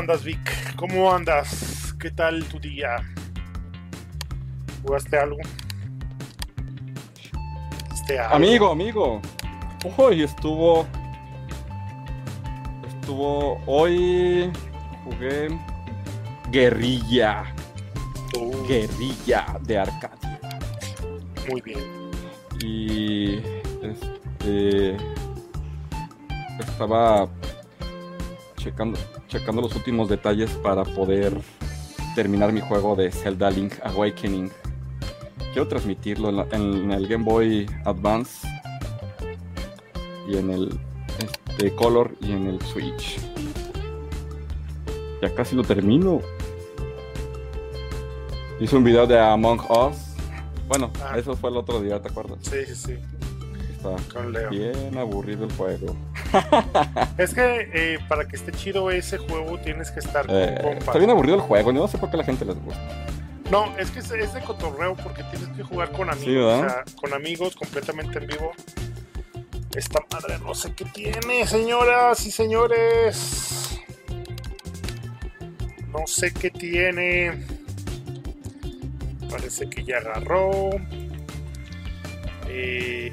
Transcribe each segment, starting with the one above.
¿Cómo andas, Vic? ¿Cómo andas? ¿Qué tal tu día? ¿Jugaste algo? ¿Jugaste algo? Amigo, amigo. Hoy estuvo. Estuvo. Hoy jugué. Guerrilla. Uh, Guerrilla de Arcadia. muy bien. Y. Este. Estaba. Checando, checando los últimos detalles para poder terminar mi juego de Zelda Link Awakening. Quiero transmitirlo en, la- en el Game Boy Advance y en el este, Color y en el Switch. Ya casi lo termino. Hice un video de Among Us. Bueno, Ah. eso fue el otro día, ¿te acuerdas? Sí, sí, sí. Está Con Leo. bien aburrido el juego. Es que eh, para que esté chido ese juego tienes que estar con Eh, compas. está bien aburrido el juego, no sé por qué a la gente les gusta. No, es que es, es de cotorreo porque tienes que jugar con amigos. Sí, ¿verdad? o sea, con amigos completamente en vivo. Esta madre no sé qué tiene, señoras y señores. No sé qué tiene. Parece que ya agarró. Eh,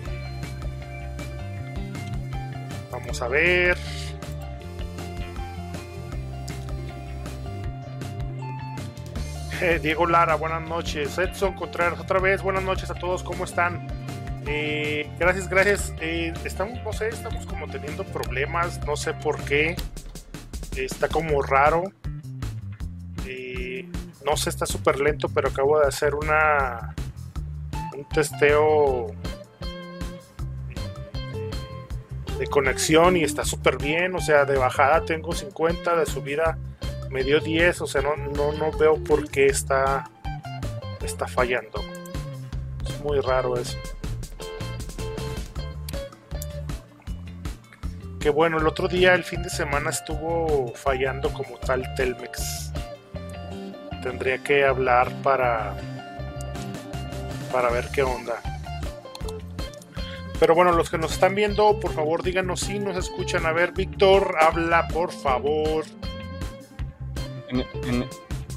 vamos a ver. Eh, Diego Lara, buenas noches. Edson Contreras, otra vez, buenas noches a todos, ¿cómo están? Eh, gracias, gracias. Eh, estamos, no sé, estamos como teniendo problemas, no sé por qué. Está como raro. No sé, está súper lento, pero acabo de hacer una un testeo de conexión y está súper bien. O sea, de bajada tengo 50, de subida me dio 10, o sea, no, no, no veo por qué está, está fallando. Es muy raro eso. Que bueno, el otro día, el fin de semana, estuvo fallando como tal Telmex. Tendría que hablar para, para ver qué onda. Pero bueno, los que nos están viendo, por favor díganos si nos escuchan. A ver, Víctor, habla por favor. En, en-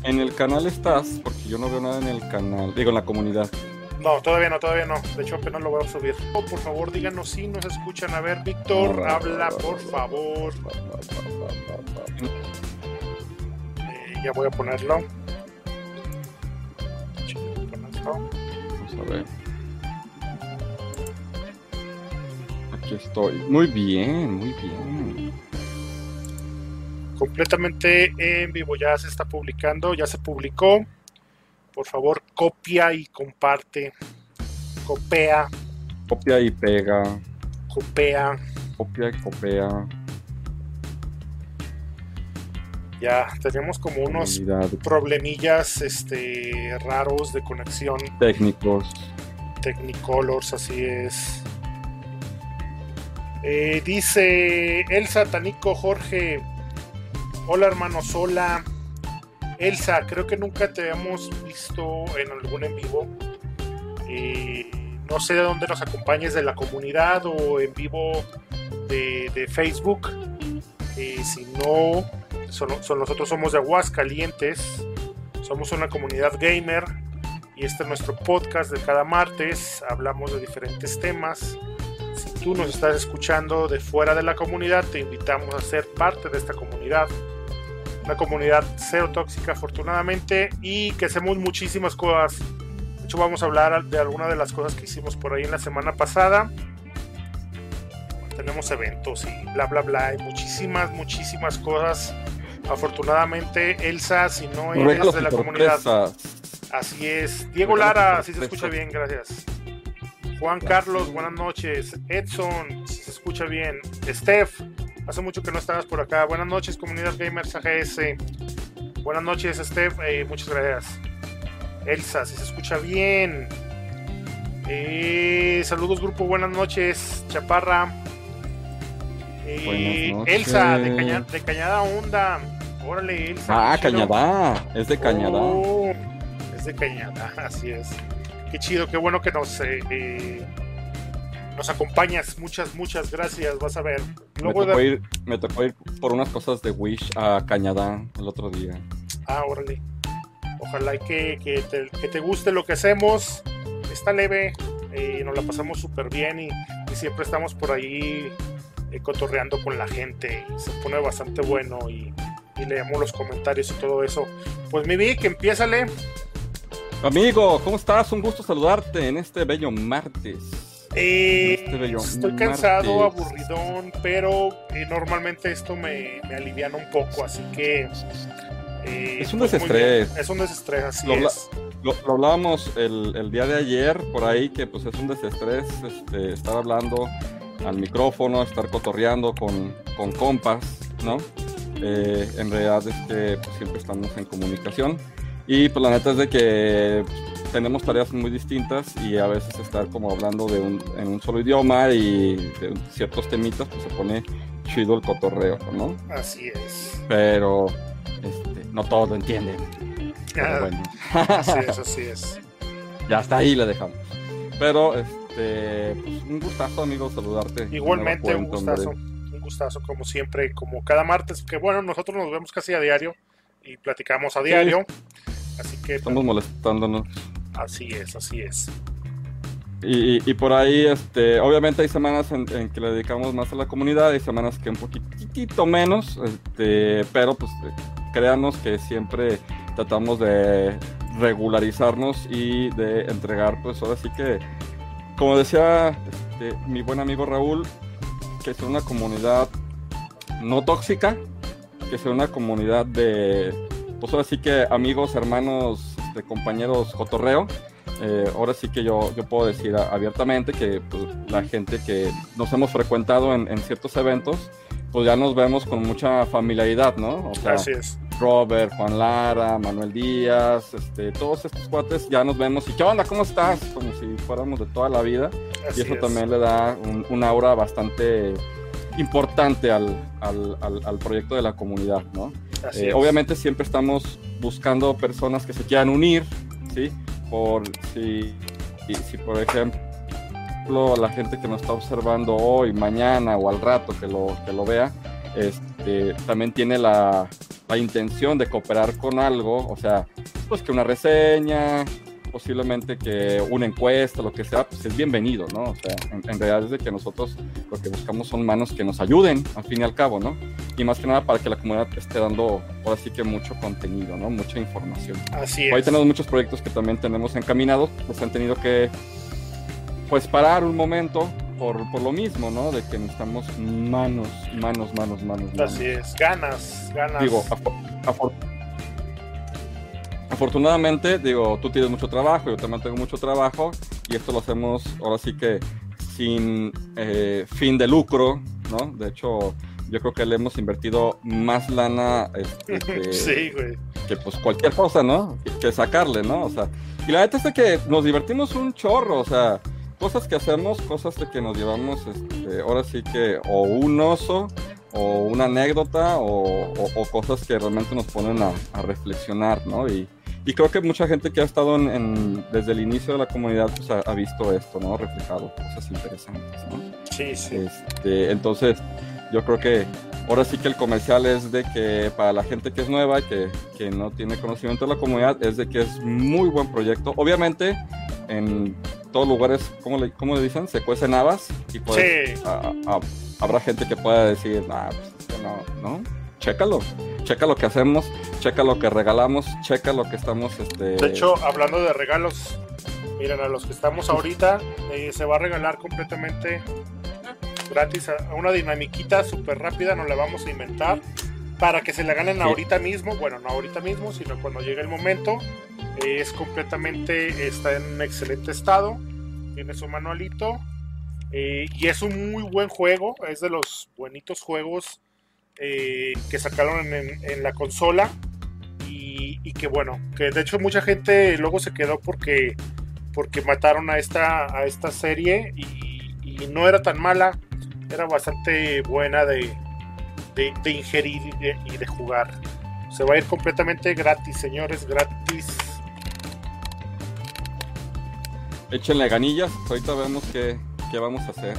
en el canal estás, porque yo no veo nada en el canal, digo en la comunidad. No, todavía no, todavía no. De hecho, apenas lo voy a subir. Oh, por favor, díganos si nos escuchan. A ver, Víctor, habla, por favor. Eh, ya voy a. Ponerlo. Vamos a ver. Aquí estoy. Muy bien, muy bien. Completamente en vivo. Ya se está publicando, ya se publicó. Por favor, copia y comparte. Copia, Copia y pega, copia. copia y copia. Ya tenemos como unos comunidad, problemillas este, raros de conexión. técnicos. Technicolors, así es. Eh, dice Elsa Tanico Jorge. Hola hermanos, hola. Elsa, creo que nunca te hemos visto en algún en vivo. Eh, no sé de dónde nos acompañes de la comunidad o en vivo de, de Facebook. Eh, si no, son- son- nosotros somos de Aguascalientes. Somos una comunidad gamer y este es nuestro podcast de cada martes. Hablamos de diferentes temas. Si tú nos estás escuchando de fuera de la comunidad, te invitamos a ser parte de esta comunidad. Una comunidad cero tóxica, afortunadamente, y que hacemos muchísimas cosas. De hecho, vamos a hablar de algunas de las cosas que hicimos por ahí en la semana pasada. Tenemos eventos y bla, bla, bla. Hay muchísimas, muchísimas cosas. Afortunadamente, Elsa, si no eres Regalos de la comunidad. Así es. Diego Regalos Lara, si se escucha bien, gracias. Juan Carlos, buenas noches. Edson, si se escucha bien. Steph, hace mucho que no estabas por acá. Buenas noches, comunidad gamers AGS. Buenas noches, Steph, eh, muchas gracias. Elsa, si se escucha bien. Eh, saludos, grupo, buenas noches. Chaparra. Eh, Buenas noches. Elsa, de, Caña- de Cañada Onda. Órale, Elsa. Ah. Cañadá. Es de Cañadá. Oh, es de Cañada, así es. Qué chido, qué bueno que nos, eh, eh, nos acompañas. Muchas, muchas gracias. Vas a ver. me, tocó ir, me tocó ir por unas cosas de Wish a Cañadá el otro día. Ah, órale. Ojalá que, que, te, guste lo que hacemos. Está leve, y nos la pasamos súper bien y, siempre estamos por ahí eh, cotorreando con la gente y se pone bastante bueno y, leemos los comentarios y todo eso. Pues mi Vic, empiézale. Amigo, ¿cómo estás? Un gusto saludarte en este bello martes. Eh, este estoy cansado, aburridón, pero eh, normalmente esto me, me aliviana un poco, así que es un pues, desestrés. Es un desestrés, así lo, es. Lo, hablábamos el, el, día de ayer, por ahí, que pues es un desestrés este, estar hablando al micrófono, estar cotorreando con, con compas, ¿no? Eh, en realidad es que pues, siempre estamos en comunicación. Y pues la neta es de que tenemos tareas muy distintas y a veces estar como hablando de un, en un solo idioma y de ciertos temitas, pues se pone chido el cotorreo, ¿no? Así es. Pero este, no todos lo entienden. bueno. Así es, así es. Ya hasta ahí le dejamos. Pero, este, pues, un gustazo, amigo, saludarte. Igualmente, un gustazo. Un gustazo, como siempre, como cada martes, que bueno, nosotros nos vemos casi a diario y platicamos a diario. Así que. Estamos molestándonos. Así es, así es. Y, por ahí, este, obviamente hay semanas en, que le dedicamos más a la comunidad, hay semanas que un poquitito menos, este, pero pues créanos que siempre tratamos de regularizarnos y de entregar, pues ahora sí que, como decía este, mi buen amigo Raúl, que sea una comunidad no tóxica, que sea una comunidad de, pues ahora sí que amigos, hermanos, este, compañeros cotorreo, eh, ahora sí que yo, yo puedo decir abiertamente que pues, la gente que nos hemos frecuentado en, ciertos eventos, pues ya nos vemos con mucha familiaridad, ¿no? O sea, Así es. Robert, Juan Lara, Manuel Díaz, este, todos estos cuates ya nos vemos y ¿qué onda? ¿Cómo estás? Como si fuéramos de toda la vida. y eso también le da un, aura bastante importante al, al, al, proyecto de la comunidad, ¿no? Eh, obviamente siempre estamos buscando personas que se quieran unir, ¿sí? por si, si, por ejemplo la gente que nos está observando hoy, mañana o al rato que lo, que lo vea, este, también tiene la, la intención de cooperar con algo, o sea, pues que una reseña, posiblemente que una encuesta, lo que sea, pues es bienvenido, ¿no? O sea, en, realidad es de que nosotros lo que buscamos son manos que nos ayuden, al fin y al cabo, ¿no? Y más que nada para que la comunidad esté dando, ahora sí que mucho contenido, ¿no? Mucha información. Así es. Hoy tenemos muchos proyectos que también tenemos encaminados, pues han tenido que, pues, parar un momento por, por, lo mismo, ¿no? De que necesitamos manos, manos, manos, manos. manos. Así es, ganas, ganas. Digo, afortunadamente, digo, tú tienes mucho trabajo, yo también tengo mucho trabajo y esto lo hacemos ahora sí que sin eh, fin de lucro, ¿no? De hecho, yo creo que le hemos invertido más lana este, que, pues cualquier cosa, ¿no? Que, sacarle, ¿no? O sea, y la neta es que nos divertimos un chorro, o sea, cosas que hacemos, cosas de que nos llevamos, este, ahora sí que, o un oso, o una anécdota, o, cosas que realmente nos ponen a, a reflexionar, ¿no? Y, y creo que mucha gente que ha estado en, desde el inicio de la comunidad pues, ha, visto esto, ¿no? Reflejado, cosas interesantes, ¿no? Sí, sí. Este, entonces, yo creo que ahora sí que el comercial es de que para la gente que es nueva, que, que no tiene conocimiento de la comunidad, es de que es muy buen proyecto. Obviamente, en todos lugares, ¿cómo le, cómo le dicen? Se cuecen habas y pues, sí. habrá gente que pueda decir, ah, pues no, ¿no? Chécalo checa lo que hacemos, checa lo que regalamos, checa lo que estamos... Este... De hecho, hablando de regalos, miren, a los que estamos ahorita, eh, se va a regalar completamente gratis a una dinamiquita súper rápida, nos la vamos a inventar para que se la ganen ahorita mismo, bueno, no ahorita mismo, sino cuando llegue el momento. es completamente, está en un excelente estado, tiene su manualito eh, y es un muy buen juego, es de los buenitos juegos eh, que sacaron en, la consola y, que bueno, que de hecho mucha gente luego se quedó porque, porque mataron a esta, a esta serie y, no era tan mala, era bastante buena de, de, ingerir y de, jugar. Se va a ir completamente gratis, señores, gratis. Échenle ganillas, ahorita vemos que ¿qué vamos a hacer?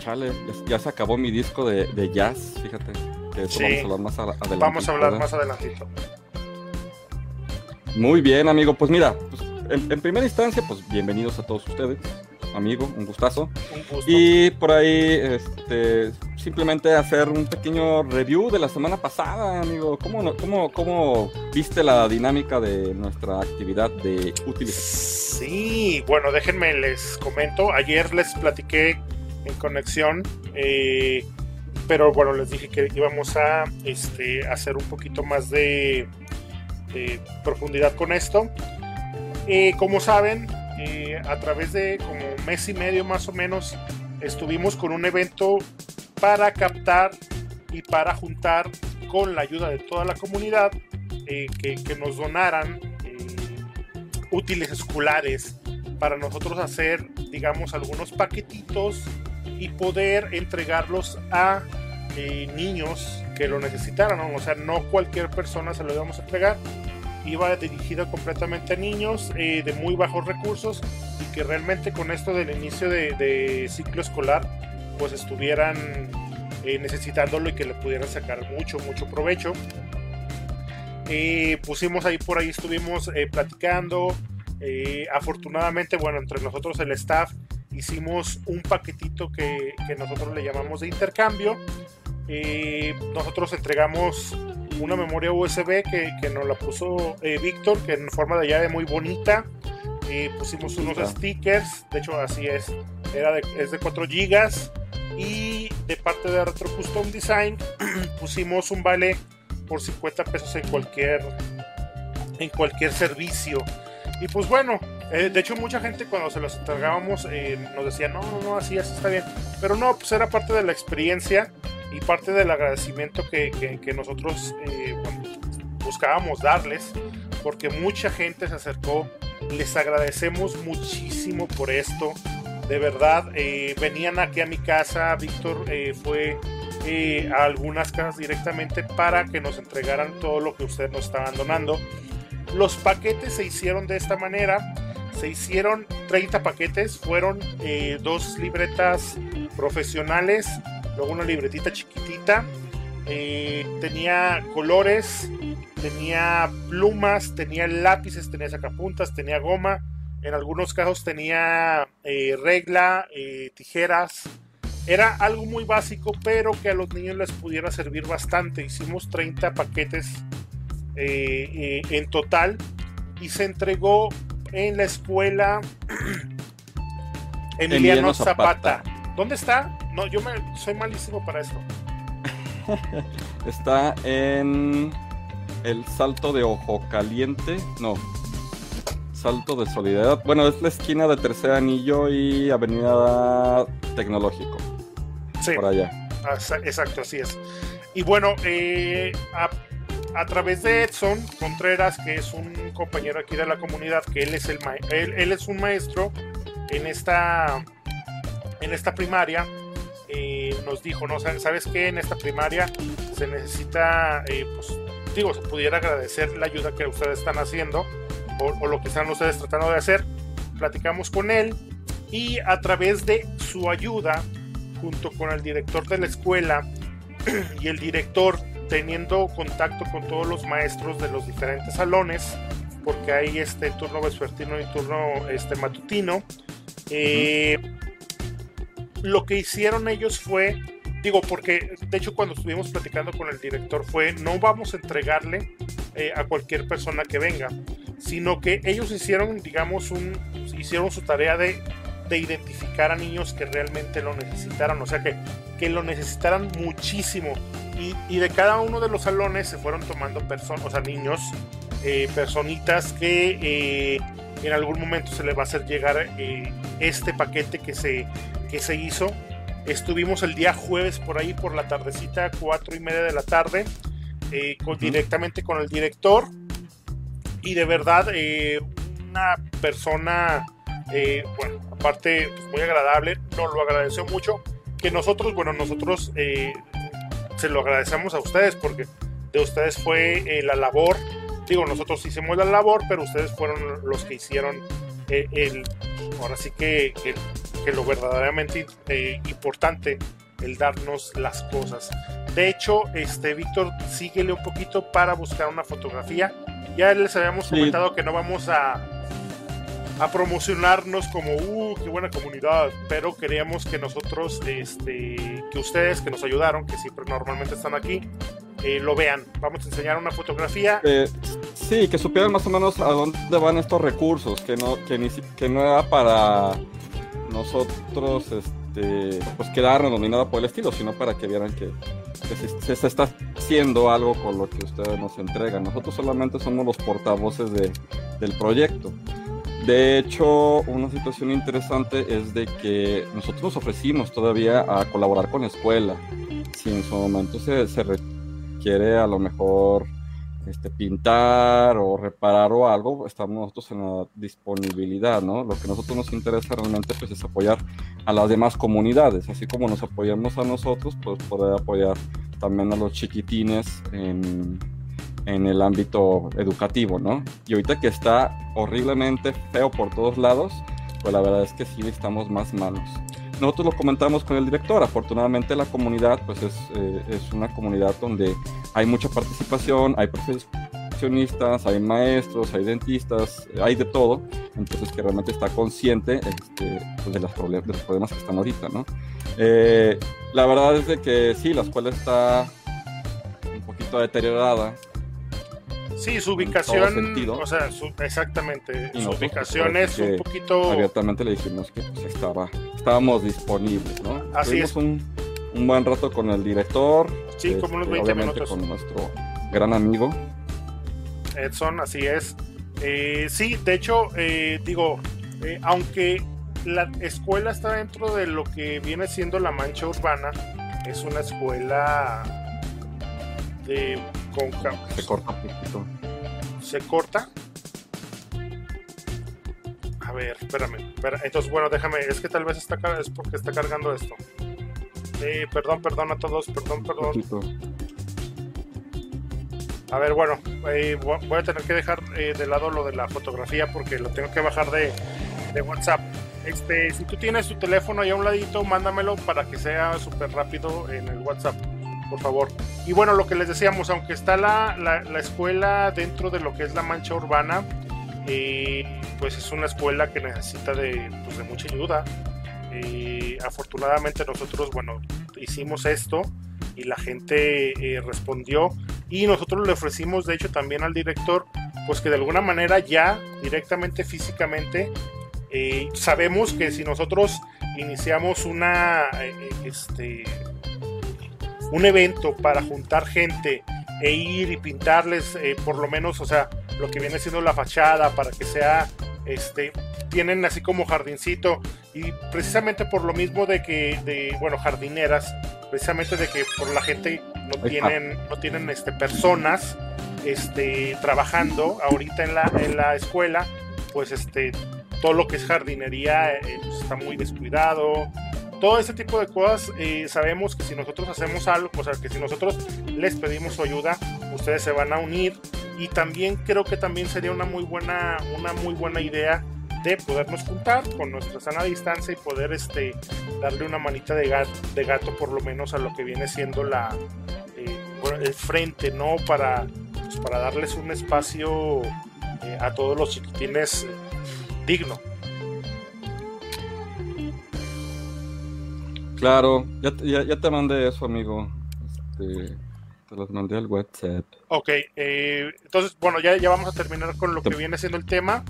Chale, ya, se acabó mi disco de, jazz, fíjate. Que eso vamos a hablar más adelante. Vamos a hablar más adelantito. Muy bien, amigo. Pues mira, pues, en, primera instancia, pues bienvenidos a todos ustedes, amigo, un gustazo. Y por ahí, este, simplemente hacer un pequeño review de la semana pasada, amigo. ¿Cómo, cómo, cómo viste la dinámica de nuestra actividad de útiles? Sí, bueno, déjenme les comento. Ayer les platiqué en conexión, eh, pero bueno, les dije que íbamos a este, hacer un poquito más de, profundidad con esto. Eh, como saben, eh, a través de como mes y medio más o menos, estuvimos con un evento para captar y para juntar con la ayuda de toda la comunidad que, que, nos donaran útiles escolares para nosotros hacer, digamos, algunos paquetitos y poder entregarlos a eh, niños que lo necesitaran. O sea, no cualquier persona se lo íbamos a entregar. Iba dirigido completamente a niños eh, de muy bajos recursos y que realmente con esto del inicio de, ciclo escolar, pues estuvieran eh, necesitándolo y que le pudieran sacar mucho, mucho provecho. pusimos ahí por ahí, estuvimos platicando. afortunadamente, bueno, entre nosotros el staff hicimos un paquetito que, nosotros le llamamos de intercambio. Eh, nosotros entregamos una memoria USB que, nos la puso eh, Víctor, que en forma de llave muy bonita. Eh, pusimos unos stickers, de hecho así es, era es de 4 GB. Y de parte de Retro Custom Design pusimos un vale por 50 pesos en cualquier, en cualquier servicio. Y pues bueno, eh, de hecho mucha gente cuando se los entregábamos eh, nos decía, no, no, no, así, así está bien. Pero no, pues era parte de la experiencia y parte del agradecimiento que, que, nosotros eh, buscábamos darles, porque mucha gente se acercó. Les agradecemos muchísimo por esto. De verdad, venían aquí a mi casa, Víctor fue a algunas casas directamente para que nos entregaran todo lo que ustedes nos estaban donando. Los paquetes se hicieron de esta manera. Se hicieron 30 paquetes, fueron eh, dos libretas profesionales, luego una libretita chiquitita. Eh, tenía colores, tenía plumas, tenía lápices, tenía sacapuntas, tenía goma. En algunos casos tenía eh, regla, tijeras. Era algo muy básico, pero que a los niños les pudiera servir bastante. Hicimos 30 paquetes en total y se entregó en la escuela Emiliano, Zapata. ¿Dónde está? No, yo me, soy malísimo para esto. está en el Salto de Ojo Caliente, no, Salto de Solidaridad. Bueno, es la esquina de Tercer Anillo y Avenida Tecnológico. Sí. Por allá. Exacto, así es. Y bueno, eh, a través de Edson Contreras, que es un compañero aquí de la comunidad, que él es, el un maestro en esta, en esta primaria, eh, nos dijo, ¿no? ¿Sabes qué? En esta primaria se necesita, eh, pues, digo, pudiera agradecer la ayuda que ustedes están haciendo o, lo que están ustedes tratando de hacer. Platicamos con él y a través de su ayuda, junto con el director de la escuela y el director teniendo contacto con todos los maestros de los diferentes salones, porque hay este turno vespertino y turno este, matutino. Eh, lo que hicieron ellos fue, digo, porque de hecho cuando estuvimos platicando con el director fue, no vamos a entregarle eh, a cualquier persona que venga, sino que ellos hicieron, digamos, un, hicieron su tarea de, de identificar a niños que realmente lo necesitaran, o sea que, que lo necesitaran muchísimo y, de cada uno de los salones se fueron tomando personas, o sea, niños, eh, personitas que eh, en algún momento se les va a hacer llegar eh, este paquete que se, que se hizo. Estuvimos el día jueves por ahí por la tardecita, cuatro y media de la tarde, con, directamente con el director. Y de verdad, una persona, bueno, aparte, pues, muy agradable, nos lo agradeció mucho. Que nosotros, bueno, nosotros se lo agradecemos a ustedes porque de ustedes fue eh, la labor. Digo, nosotros hicimos la labor, pero ustedes fueron los que hicieron eh, el, ahora sí que, que, lo verdaderamente eh, importante, el darnos las cosas. De hecho, este Víctor, síguele un poquito para buscar una fotografía. Ya les habíamos comentado que no vamos a, a promocionarnos como, uh, qué buena comunidad, pero queríamos que nosotros, este, que ustedes que nos ayudaron, que siempre normalmente están aquí, eh, lo vean. Vamos a enseñar una fotografía. Sí, que supieran más o menos a dónde van estos recursos, que no, que ni, que no era para nosotros, este, pues quedarnos ni nada por el estilo, sino para que vieran que, se, se, está haciendo algo con lo que ustedes nos entregan. Nosotros solamente somos los portavoces de, del proyecto. De hecho, una situación interesante es de que nosotros nos ofrecimos todavía a colaborar con la escuela. Si en su momento se, requiere a lo mejor este, pintar o reparar o algo, estamos nosotros en la disponibilidad, ¿no? Lo que nosotros nos interesa realmente pues, es apoyar a las demás comunidades, así como nos apoyamos a nosotros, pues poder apoyar también a los chiquitines en en el ámbito educativo, ¿no? Y ahorita que está horriblemente feo por todos lados, pues la verdad es que sí necesitamos más manos. Nosotros lo comentamos con el director, afortunadamente la comunidad pues es, eh, es una comunidad donde hay mucha participación, hay profesionistas, hay maestros, hay dentistas, hay de todo, entonces que realmente está consciente este, pues de, problemas, de los problemas que están ahorita, ¿no? Eh, la verdad es de que sí, la escuela está un poquito deteriorada, Sí, su ubicación, o sea, exactamente, su ubicación es un poquito... Abiertamente le dijimos que pues, estaba, estábamos disponibles, ¿no? Así es. Un, un, buen rato con el director. Sí, como unos 20 este, minutos. con nuestro gran amigo. Edson, así es. Eh, sí, de hecho, eh, digo, eh, aunque la escuela está dentro de lo que viene siendo la mancha urbana, es una escuela de se corta un poquito. ¿Se corta? A ver, espérame. Entonces, bueno, déjame. Es que tal vez está es porque está cargando esto. Eh, perdón, perdón a todos. Perdón, perdón. A ver, bueno, eh, voy a tener que dejar eh, de lado lo de la fotografía porque lo tengo que bajar de, de WhatsApp. Este, si tú tienes tu teléfono ahí a un ladito, mándamelo para que sea súper rápido en el WhatsApp por favor. Y bueno, lo que les decíamos, aunque está la, la, escuela dentro de lo que es la mancha urbana, eh, pues es una escuela que necesita de, pues de mucha ayuda. Eh, afortunadamente nosotros, bueno, hicimos esto y la gente eh, respondió y nosotros le ofrecimos, de hecho, también al director, pues que de alguna manera ya directamente físicamente sabemos que si nosotros iniciamos una este, un evento para juntar gente e ir y pintarles eh, por lo menos, o sea, lo que viene siendo la fachada para que sea, este, tienen así como jardincito y precisamente por lo mismo de que, de, bueno, jardineras, precisamente de que por la gente no tienen, no tienen, este, personas, este, trabajando ahorita en la, en la escuela, pues, este, todo lo que es jardinería eh, pues, está muy descuidado, todo ese tipo de cosas eh, sabemos que si nosotros hacemos algo, o sea, que si nosotros les pedimos su ayuda, ustedes se van a unir y también creo que también sería una muy buena, una muy buena idea de podernos juntar con nuestra sana distancia y poder este, darle una manita de gato, de gato por lo menos a lo que viene siendo la, eh, el frente, ¿no? Para, pues, para darles un espacio eh, a todos los chiquitines digno. Claro, ya, ya, te mandé eso, amigo. Este, te los mandé al WhatsApp. Ok, eh, entonces, bueno, ya, ya vamos a terminar con lo que viene siendo el tema.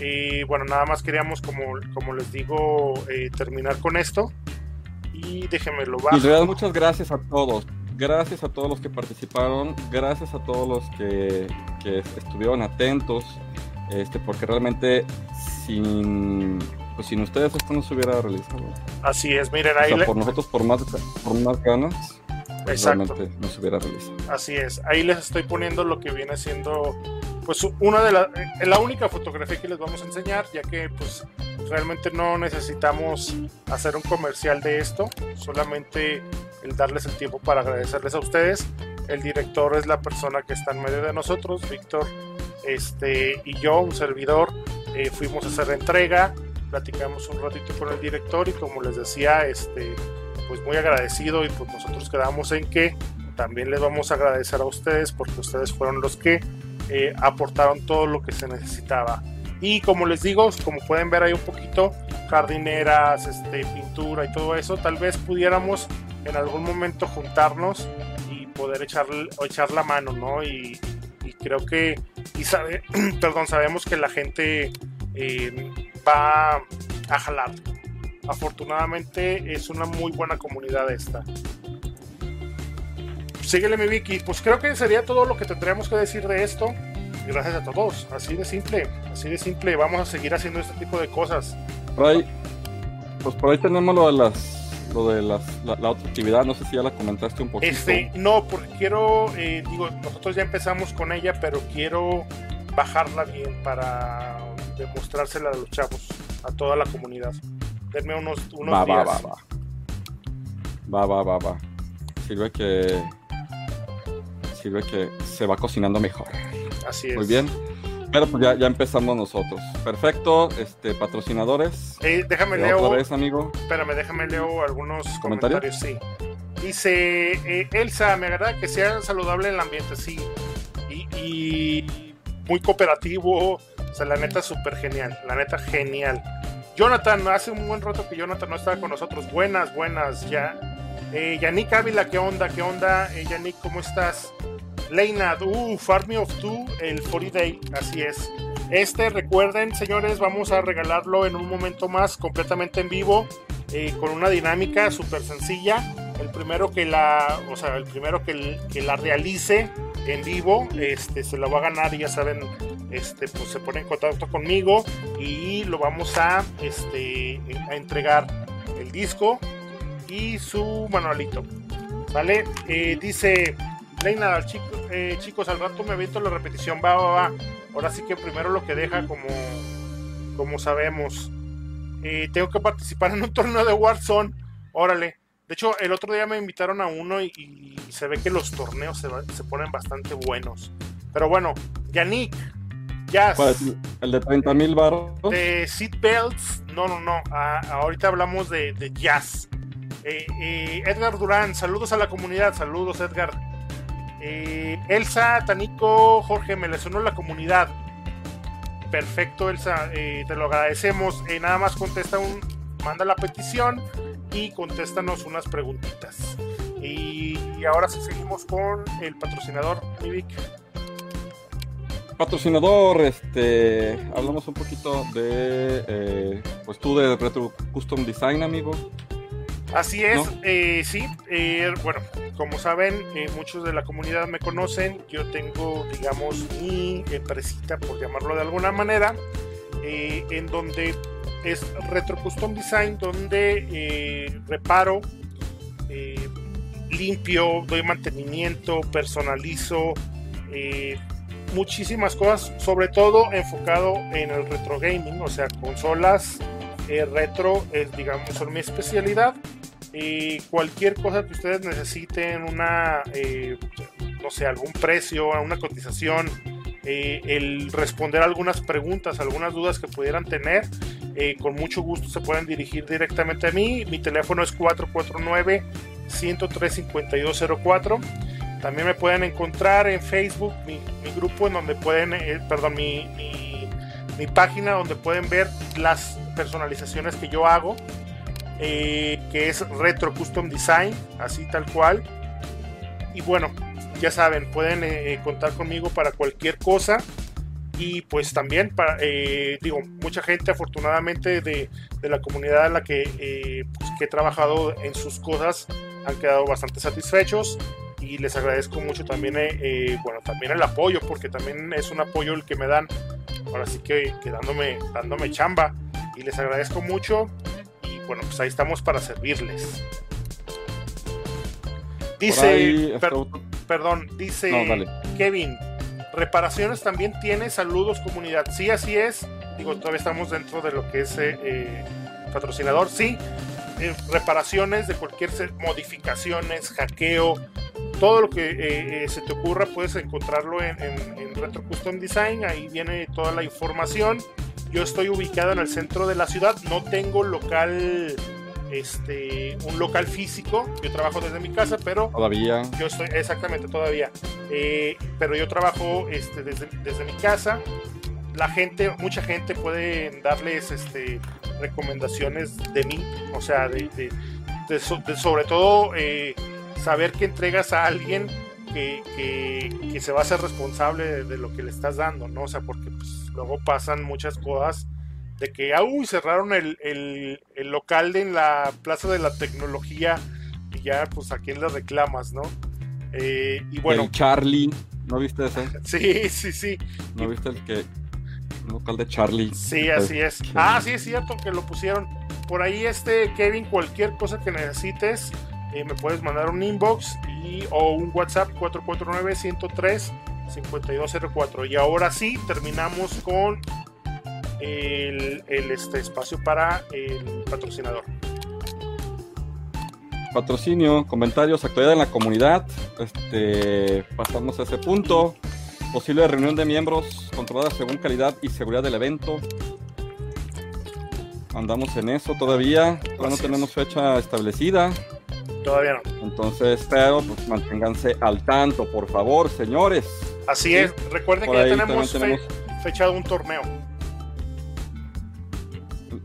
Y bueno, nada más queríamos, como, como les digo, eh, terminar con esto. Y déjenme lo bajo. Y realidad, muchas gracias a todos. Gracias a todos los que participaron. Gracias a todos los que, que estuvieron atentos. Este, porque realmente sin pues sin ustedes esto no se hubiera realizado. Así es, miren ahí. por nosotros, por más, por más ganas, pues realmente no se hubiera realizado. Así es, ahí les estoy poniendo lo que viene siendo, pues, una de las, eh, la única fotografía que les vamos a enseñar, ya que, pues, realmente no necesitamos hacer un comercial de esto, solamente el darles el tiempo para agradecerles a ustedes. El director es la persona que está en medio de nosotros, Víctor, este, y yo, un servidor, eh, fuimos a hacer la entrega platicamos un ratito con el director y como les decía, este, pues muy agradecido y pues nosotros quedamos en que también les vamos a agradecer a ustedes porque ustedes fueron los que eh, aportaron todo lo que se necesitaba. Y como les digo, como pueden ver ahí un poquito, jardineras, este, pintura y todo eso, tal vez pudiéramos en algún momento juntarnos y poder echar, echar la mano, ¿no? Y, creo que, y sabe, perdón, sabemos que la gente eh, va a jalar. Afortunadamente es una muy buena comunidad esta. Síguele mi Vicky, pues creo que sería todo lo que tendríamos que decir de esto. Gracias a todos, así de simple, así de simple, vamos a seguir haciendo este tipo de cosas. Por ahí, pues por ahí tenemos lo de las lo de las, la, otra actividad, no sé si ya la comentaste un poquito. Este, no, porque quiero, eh, digo, nosotros ya empezamos con ella, pero quiero bajarla bien para demostrársela a los chavos, a toda la comunidad. Denme unos, unos va, días. Va, va, va. Va, va, va, va. Sirve que. Sirve que se va cocinando mejor. Así es. Muy bien. Pero pues ya, ya empezamos nosotros. Perfecto, este, patrocinadores. Eh, déjame leo. Otra vez, amigo. Espérame, déjame leo algunos comentarios. Sí. Dice eh, Elsa, me agrada que sea saludable el ambiente, sí. Y, muy cooperativo. O sea, la neta, súper genial. La neta, genial. Jonathan, hace un buen rato que Jonathan no estaba con nosotros. Buenas, buenas, ya. Eh, Yannick Ávila, ¿qué onda? ¿Qué onda? Eh, Yannick, ¿cómo estás? Leina, uff, Army of Two, el 40 Day, así es. Este, recuerden, señores, vamos a regalarlo en un momento más, completamente en vivo, eh, con una dinámica súper sencilla. El primero que la, o sea, el primero que, que, la realice en vivo, este, se lo va a ganar ya saben, este, pues se pone en contacto conmigo y lo vamos a, este, a entregar el disco y su manualito. ¿Vale? Eh, dice Leina, eh, chicos, al rato me aviento la repetición, va, va, va. Ahora sí que primero lo que deja, como, como sabemos. Eh, tengo que participar en un torneo de Warzone. Órale. De hecho, el otro día me invitaron a uno y, se ve que los torneos se, ponen bastante buenos. Pero bueno, Yannick, Jazz. ¿El de 30 mil baros? De Seatbelts. No, no, no. ahorita hablamos de, Jazz. Eh, Edgar Durán, saludos a la comunidad. Saludos, Edgar. Eh, Elsa, Tanico, Jorge, me lesionó la comunidad. Perfecto, Elsa, eh, te lo agradecemos. Eh, nada más contesta un, manda la petición y contéstanos unas preguntitas. Y, ahora sí seguimos con el patrocinador, Vic. Patrocinador, este, hablamos un poquito de, pues tú de Retro Custom Design, amigo. Así es, eh, sí. Eh, bueno, como saben, eh, muchos de la comunidad me conocen. Yo tengo, digamos, mi empresita, por llamarlo de alguna manera, en donde es Retro Custom Design, donde reparo, limpio, doy mantenimiento, personalizo, muchísimas cosas, sobre todo enfocado en el retro gaming, o sea, consolas retro es, digamos, son mi especialidad y cualquier cosa que ustedes necesiten, una, eh, no sé, algún precio, una cotización, eh, el responder algunas preguntas, algunas dudas que pudieran tener, eh, con mucho gusto se pueden dirigir directamente a mí. Mi teléfono es 449-103-5204. También me pueden encontrar en Facebook, mi, grupo en donde pueden, perdón, mi, mi página donde pueden ver las personalizaciones que yo hago eh, que es Retro Custom Design, así tal cual. Y bueno, ya saben, pueden eh, eh, contar conmigo para cualquier cosa. Y pues también, para, digo, mucha gente afortunadamente de, la comunidad en la que, pues, que he trabajado en sus cosas han quedado bastante satisfechos y les agradezco mucho también, bueno, también el apoyo, porque también es un apoyo el que me dan, ahora sí que, que dándome, dándome chamba, y les agradezco mucho, bueno, pues ahí estamos para servirles. Dice, perdón, dice Kevin, reparaciones también tiene, saludos comunidad. Sí, así es. Digo, todavía estamos dentro de lo que es eh, eh, patrocinador. Sí, eh, reparaciones de cualquier modificaciones, hackeo, todo lo que se te ocurra puedes encontrarlo en, en, Retro Custom Design. Ahí viene toda la información. Yo estoy ubicado en el centro de la ciudad, no tengo local este, un local físico. Yo trabajo desde mi casa, pero. Todavía. Yo estoy, exactamente, todavía. Eh, pero yo trabajo este, desde, desde, mi casa. La gente, mucha gente puede darles este, recomendaciones de mí, o sea, de, de, sobre todo eh, saber que entregas a alguien que, que, se va a ser responsable de, lo que le estás dando, ¿no? O sea, porque pues, luego pasan muchas cosas de que, ah, uy, cerraron el, el, el, local en la Plaza de la Tecnología y ya, pues, ¿a quién le reclamas, no? Eh, y bueno. El Charlie, ¿no viste ese? sí, sí, sí. ¿No viste el que. El local de Charlie? Sí, así es. Ah, sí, es cierto que lo pusieron. Por ahí, este, Kevin, cualquier cosa que necesites, eh, me puedes mandar un inbox y, o un WhatsApp 449 103 5204. Y ahora sí, terminamos con el, este espacio para el patrocinador. Patrocinio, comentarios, actualidad en la comunidad. Este, pasamos a ese punto. Posible reunión de miembros controlada según calidad y seguridad del evento. Andamos en eso todavía. Todavía no tenemos fecha establecida. Todavía no. Entonces, pero pues manténganse al tanto, por favor, señores. Así es. Recuerden que ya tenemos, tenemos... fechado un torneo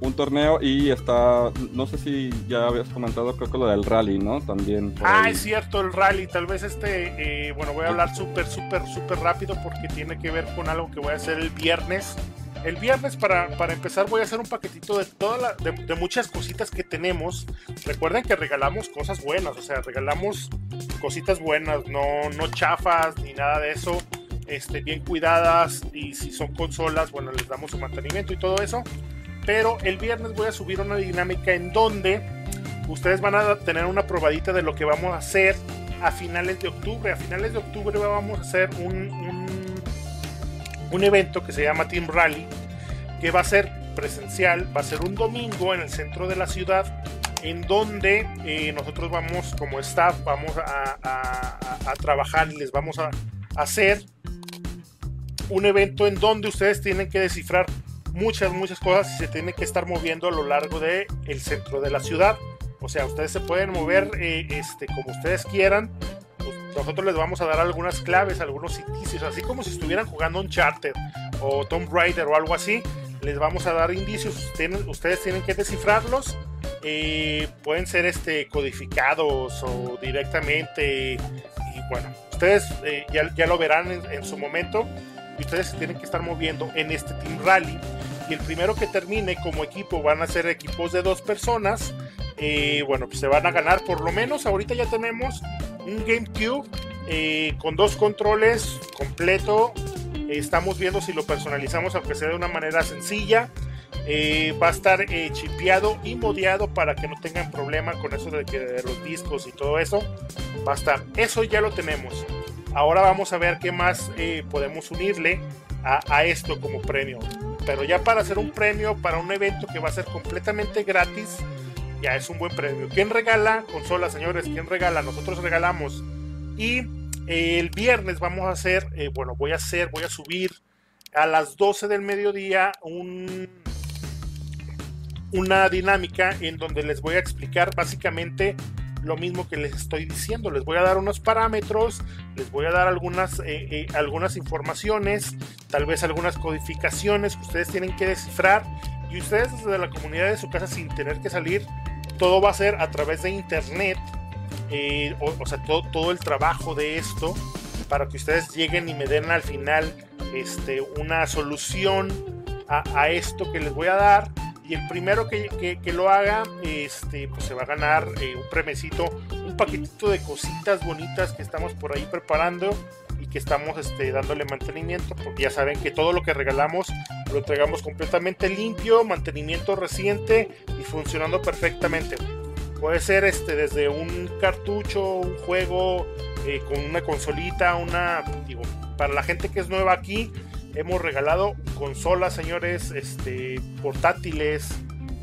un torneo y está, no sé si ya habías comentado, creo que lo del rally, ¿no? También. ah, es cierto, el rally. Tal vez este, eh, bueno, voy a hablar súper, súper, súper rápido porque tiene que ver con algo que voy a hacer el viernes. El viernes, para, para empezar, voy a hacer un paquetito de, toda de, muchas cositas que tenemos. Recuerden que regalamos cosas buenas, o sea, regalamos cositas buenas, no, no chafas ni nada de eso. Este, bien cuidadas y si son consolas, bueno, les damos su mantenimiento y todo eso pero el viernes voy a subir una dinámica en donde ustedes van a tener una probadita de lo que vamos a hacer a finales de octubre. A finales de octubre vamos a hacer un, un, evento que se llama Team Rally, que va a ser presencial, va a ser un domingo en el centro de la ciudad, en donde eh, nosotros vamos como staff, vamos a, trabajar y les vamos a hacer un evento en donde ustedes tienen que descifrar muchas, muchas cosas y se tiene que estar moviendo a lo largo del el centro de la ciudad. O sea, ustedes se pueden mover eh, este, como ustedes quieran. Nosotros les vamos a dar algunas claves, algunos indicios, así como si estuvieran jugando un charter o Tomb Raider o algo así. Les vamos a dar indicios, ustedes, tienen que descifrarlos. Eh, pueden ser este, codificados o directamente. Y bueno, ustedes eh, ya, ya, lo verán en, en su momento y ustedes se tienen que estar moviendo en este Team Rally. Y el primero que termine como equipo van a ser equipos de dos personas. Eh, bueno, pues se van a ganar por lo menos. Ahorita ya tenemos un GameCube eh, con dos controles completo. estamos viendo si lo personalizamos, aunque sea de una manera sencilla. Eh, va a estar chipeado y modeado para que no tengan problema con eso de que los discos y todo eso. Va a estar. Eso ya lo tenemos. Ahora vamos a ver qué más eh, podemos unirle a, esto como premio. Pero ya para hacer un premio para un evento que va a ser completamente gratis, ya es un buen premio. ¿Quién regala? Consola, señores. ¿Quién regala? Nosotros regalamos. Y eh, el viernes vamos a hacer, eh, bueno, voy a hacer, voy a subir a las 12 del mediodía un, una dinámica en donde les voy a explicar básicamente lo mismo que les estoy diciendo. Les voy a dar unos parámetros, les voy a dar algunas, eh, algunas informaciones, tal vez algunas codificaciones que ustedes tienen que descifrar y ustedes desde la comunidad de su casa sin tener que salir, todo va a ser a través de internet, eh, o, sea, todo, todo el trabajo de esto para que ustedes lleguen y me den al final este, una solución a, esto que les voy a dar. Y el primero que, lo haga, este, pues se va a ganar eh, un premecito, un paquetito de cositas bonitas que estamos por ahí preparando y que estamos este, dándole mantenimiento, porque ya saben que todo lo que regalamos lo entregamos completamente limpio, mantenimiento reciente y funcionando perfectamente. Puede ser este, desde un cartucho, un juego eh, con una consolita, una, digo, para la gente que es nueva aquí, hemos regalado consolas, señores, este, portátiles.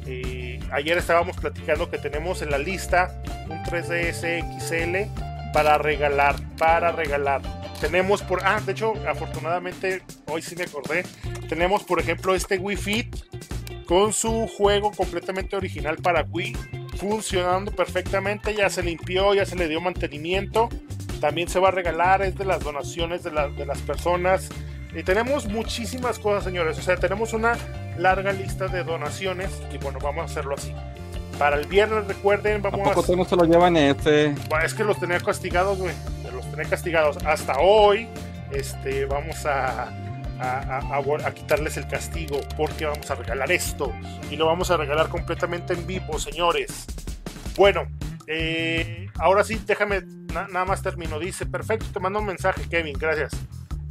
Eh, ayer estábamos platicando que tenemos en la lista un 3DS XL para regalar, para regalar. Tenemos por, ah, de hecho, afortunadamente hoy sí me acordé, tenemos, por ejemplo, este Wii Fit con su juego completamente original para Wii, funcionando perfectamente, ya se limpió, ya se le dio mantenimiento. También se va a regalar, es de las donaciones de, de las personas. Y tenemos muchísimas cosas, señores. O sea, tenemos una larga lista de donaciones y bueno, vamos a hacerlo así. Para el viernes, recuerden, vamos ¿A poco no se lo llevan este? es que los tenía castigados, güey. Los tenía castigados. Hasta hoy, este, vamos a, a, quitarles el castigo porque vamos a regalar esto. Y lo vamos a regalar completamente en vivo, señores. Bueno, eh, ahora sí, déjame, nada más termino. Dice, perfecto, te mando un mensaje, Kevin, gracias.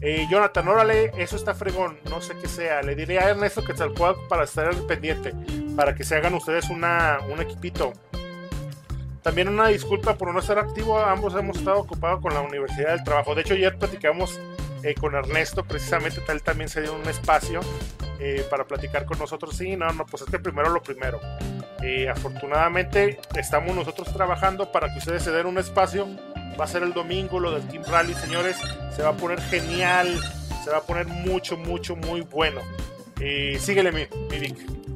Eh, Jonathan, órale, eso está fregón, no sé qué sea. Le diré a Ernesto que cual para estar pendiente, para que se hagan ustedes una, un equipito. También una disculpa por no estar activo, ambos hemos estado ocupados con la Universidad del Trabajo. De hecho, ayer platicamos eh, con Ernesto, precisamente, tal también se dio un espacio eh, para platicar con nosotros. Sí, no, no, pues este primero lo primero. afortunadamente estamos nosotros trabajando para que ustedes se den un espacio va a ser el domingo lo del Team Rally, señores. Se va a poner genial, se va a poner mucho, mucho, muy bueno. Eh, síguele, mi, mi Vic.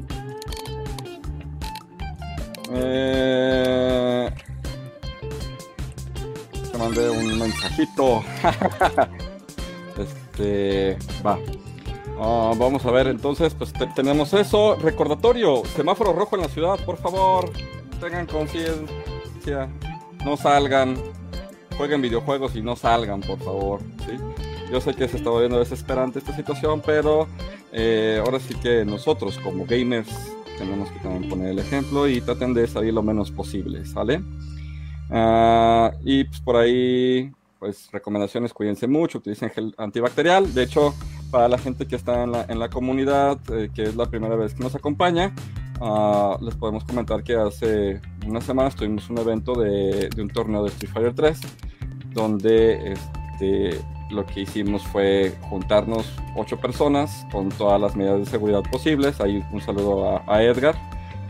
Eh, te mandé un mensajito. este, va. Ah, vamos a ver, entonces, pues tenemos eso. Recordatorio, semáforo rojo en la ciudad, por favor. Tengan conciencia. No salgan jueguen videojuegos y no salgan, por favor. ¿sí? Yo sé que se está volviendo desesperante esta situación, pero eh, ahora sí que nosotros como gamers tenemos que también poner el ejemplo y traten de salir lo menos posible, ¿sale? Ah, y pues por ahí, pues recomendaciones, cuídense mucho, utilicen gel antibacterial. De hecho, para la gente que está en la, comunidad, eh, que es la primera vez que nos acompaña, uh, les podemos comentar que hace unas semanas tuvimos un evento de, de un torneo de Street Fighter 3 donde este, lo que hicimos fue juntarnos ocho personas con todas las medidas de seguridad posibles. Ahí un saludo a, Edgar,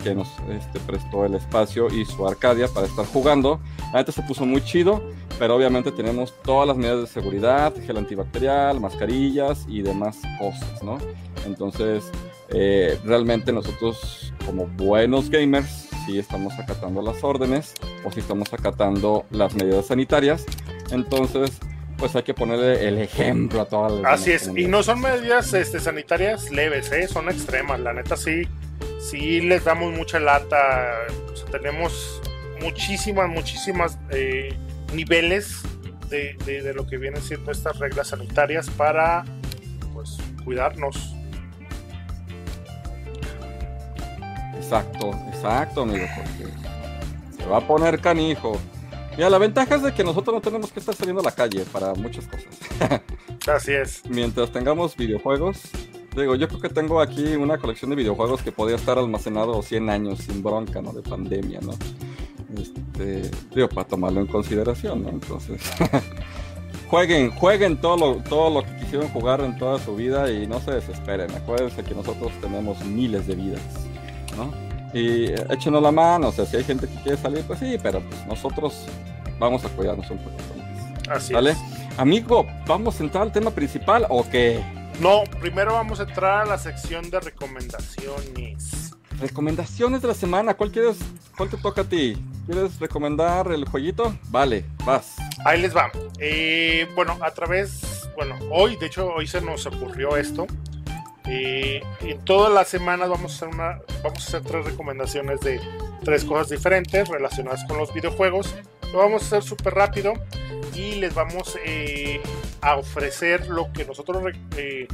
que nos este, prestó el espacio y su Arcadia para estar jugando. Antes se puso muy chido, pero obviamente tenemos todas las medidas de seguridad, gel antibacterial, mascarillas y demás cosas, ¿no? Entonces, eh, realmente nosotros como buenos gamers, si estamos acatando las órdenes o si estamos acatando las medidas sanitarias, entonces, pues hay que ponerle el ejemplo a todas las Así es, y no son medidas este, sanitarias leves, ¿eh? son extremas. La neta, sí, sí les damos mucha lata. tenemos muchísimas, muchísimas eh, niveles de, de, lo que vienen siendo estas reglas sanitarias para pues, cuidarnos. Exacto, exacto, amigo, porque se va a poner canijo. Mira, la ventaja es de que nosotros no tenemos que estar saliendo a la calle para muchas cosas. Así es. Mientras tengamos videojuegos, digo, yo creo que tengo aquí una colección de videojuegos que podría estar almacenado 100 años sin bronca, ¿no? De pandemia, ¿no? Este, digo, para tomarlo en consideración, ¿no? Entonces, jueguen, jueguen todo lo, todo lo que quisieron jugar en toda su vida y no se desesperen. Acuérdense que nosotros tenemos miles de vidas, ¿no? Y échenos la mano, o sea, si hay gente que quiere salir, pues sí, pero pues nosotros vamos a cuidarnos un poquito más. Así ¿Vale? Amigo, ¿vamos a entrar al tema principal o qué? No, primero vamos a entrar a la sección de recomendaciones. Recomendaciones de la semana, ¿cuál quieres? ¿Cuál te toca a ti? ¿Quieres recomendar el jueguito? Vale, vas. Ahí les va. Eh, bueno, a través, bueno, hoy, de hecho, hoy se nos ocurrió esto. Y en todas las semanas vamos a, hacer una, vamos a hacer tres recomendaciones de tres cosas diferentes relacionadas con los videojuegos. Lo vamos a hacer súper rápido y les vamos eh, a ofrecer lo que nosotros eh,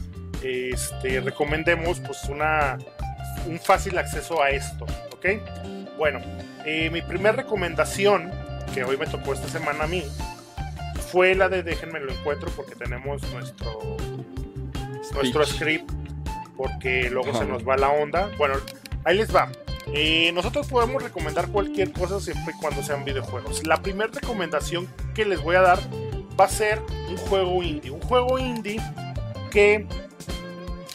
este, recomendemos, pues una, un fácil acceso a esto, ¿ok? Bueno, eh, mi primera recomendación, que hoy me tocó esta semana a mí, fue la de déjenme lo encuentro porque tenemos nuestro, nuestro script porque luego se nos va la onda. Bueno, ahí les va. Eh, nosotros podemos recomendar cualquier cosa siempre y cuando sean videojuegos. La primera recomendación que les voy a dar va a ser un juego indie. Un juego indie que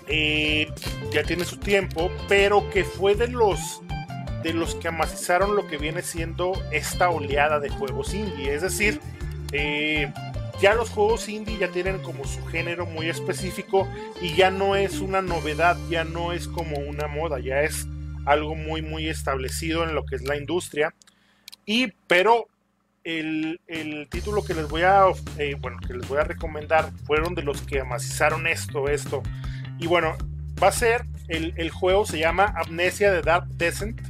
eh, ya tiene su tiempo, pero que fue de los de los que amacizaron lo que viene siendo esta oleada de juegos indie. Es decir, eh, ya los juegos indie ya tienen como su género muy específico y ya no es una novedad, ya no es como una moda, ya es algo muy muy establecido en lo que es la industria. Y pero el, título que les voy a eh, bueno que les voy a recomendar fueron de los que amacizaron esto, esto. Y bueno, va a ser el, el juego se llama Amnesia de Dark Descent,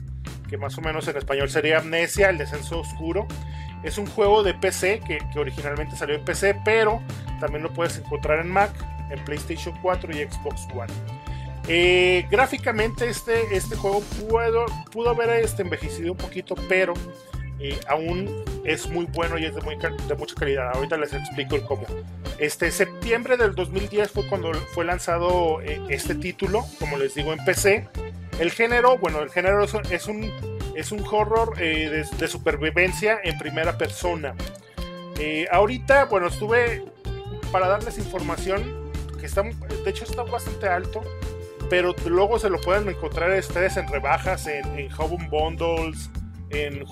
que más o menos en español sería Amnesia, el descenso oscuro. Es un juego de PC que, originalmente salió en PC, pero también lo puedes encontrar en Mac, en PlayStation 4 y Xbox One. Eh, gráficamente este, este juego pudo, pudo haber este, envejecido un poquito, pero eh, aún es muy bueno y es de, muy, mucha calidad. Ahorita les explico el cómo. Este septiembre del 2010 fue cuando fue lanzado eh, este título, como les digo, en PC. El género, bueno, el género es un es un horror eh, de, supervivencia en primera persona. Eh, ahorita, bueno, estuve para darles información que está, de hecho está bastante alto, pero luego se lo pueden encontrar ustedes en rebajas, en, en Bundles, en,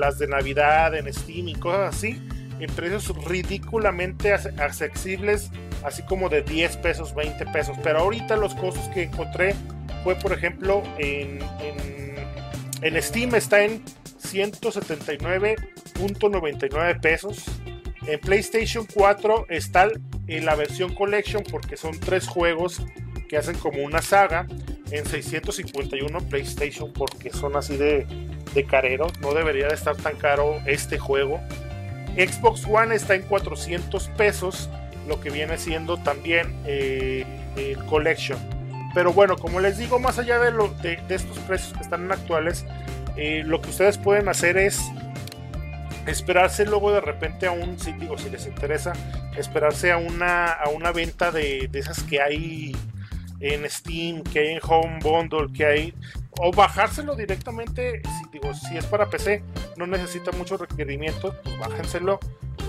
las de Navidad, en Steam y cosas así, en precios ridículamente accesibles, así como de 10 pesos, 20 pesos. Pero ahorita los costos que encontré fue, por ejemplo, en en Steam está en 179.99 pesos. En PlayStation 4 está en la versión Collection porque son tres juegos que hacen como una saga. En 651 PlayStation porque son así de, de careros. No debería de estar tan caro este juego. Xbox One está en 400 pesos, lo que viene siendo también eh, el Collection. Pero bueno, como les digo, más allá de, lo, de, estos precios que están actuales, eh, lo que ustedes pueden hacer es esperarse luego de repente a un, si, si les interesa, esperarse a una, a una venta de, de esas que hay en Steam, que hay en Home Bundle, que hay, o bajárselo directamente, si, digo, si es para PC, no necesita muchos requerimientos, pues bájenselo,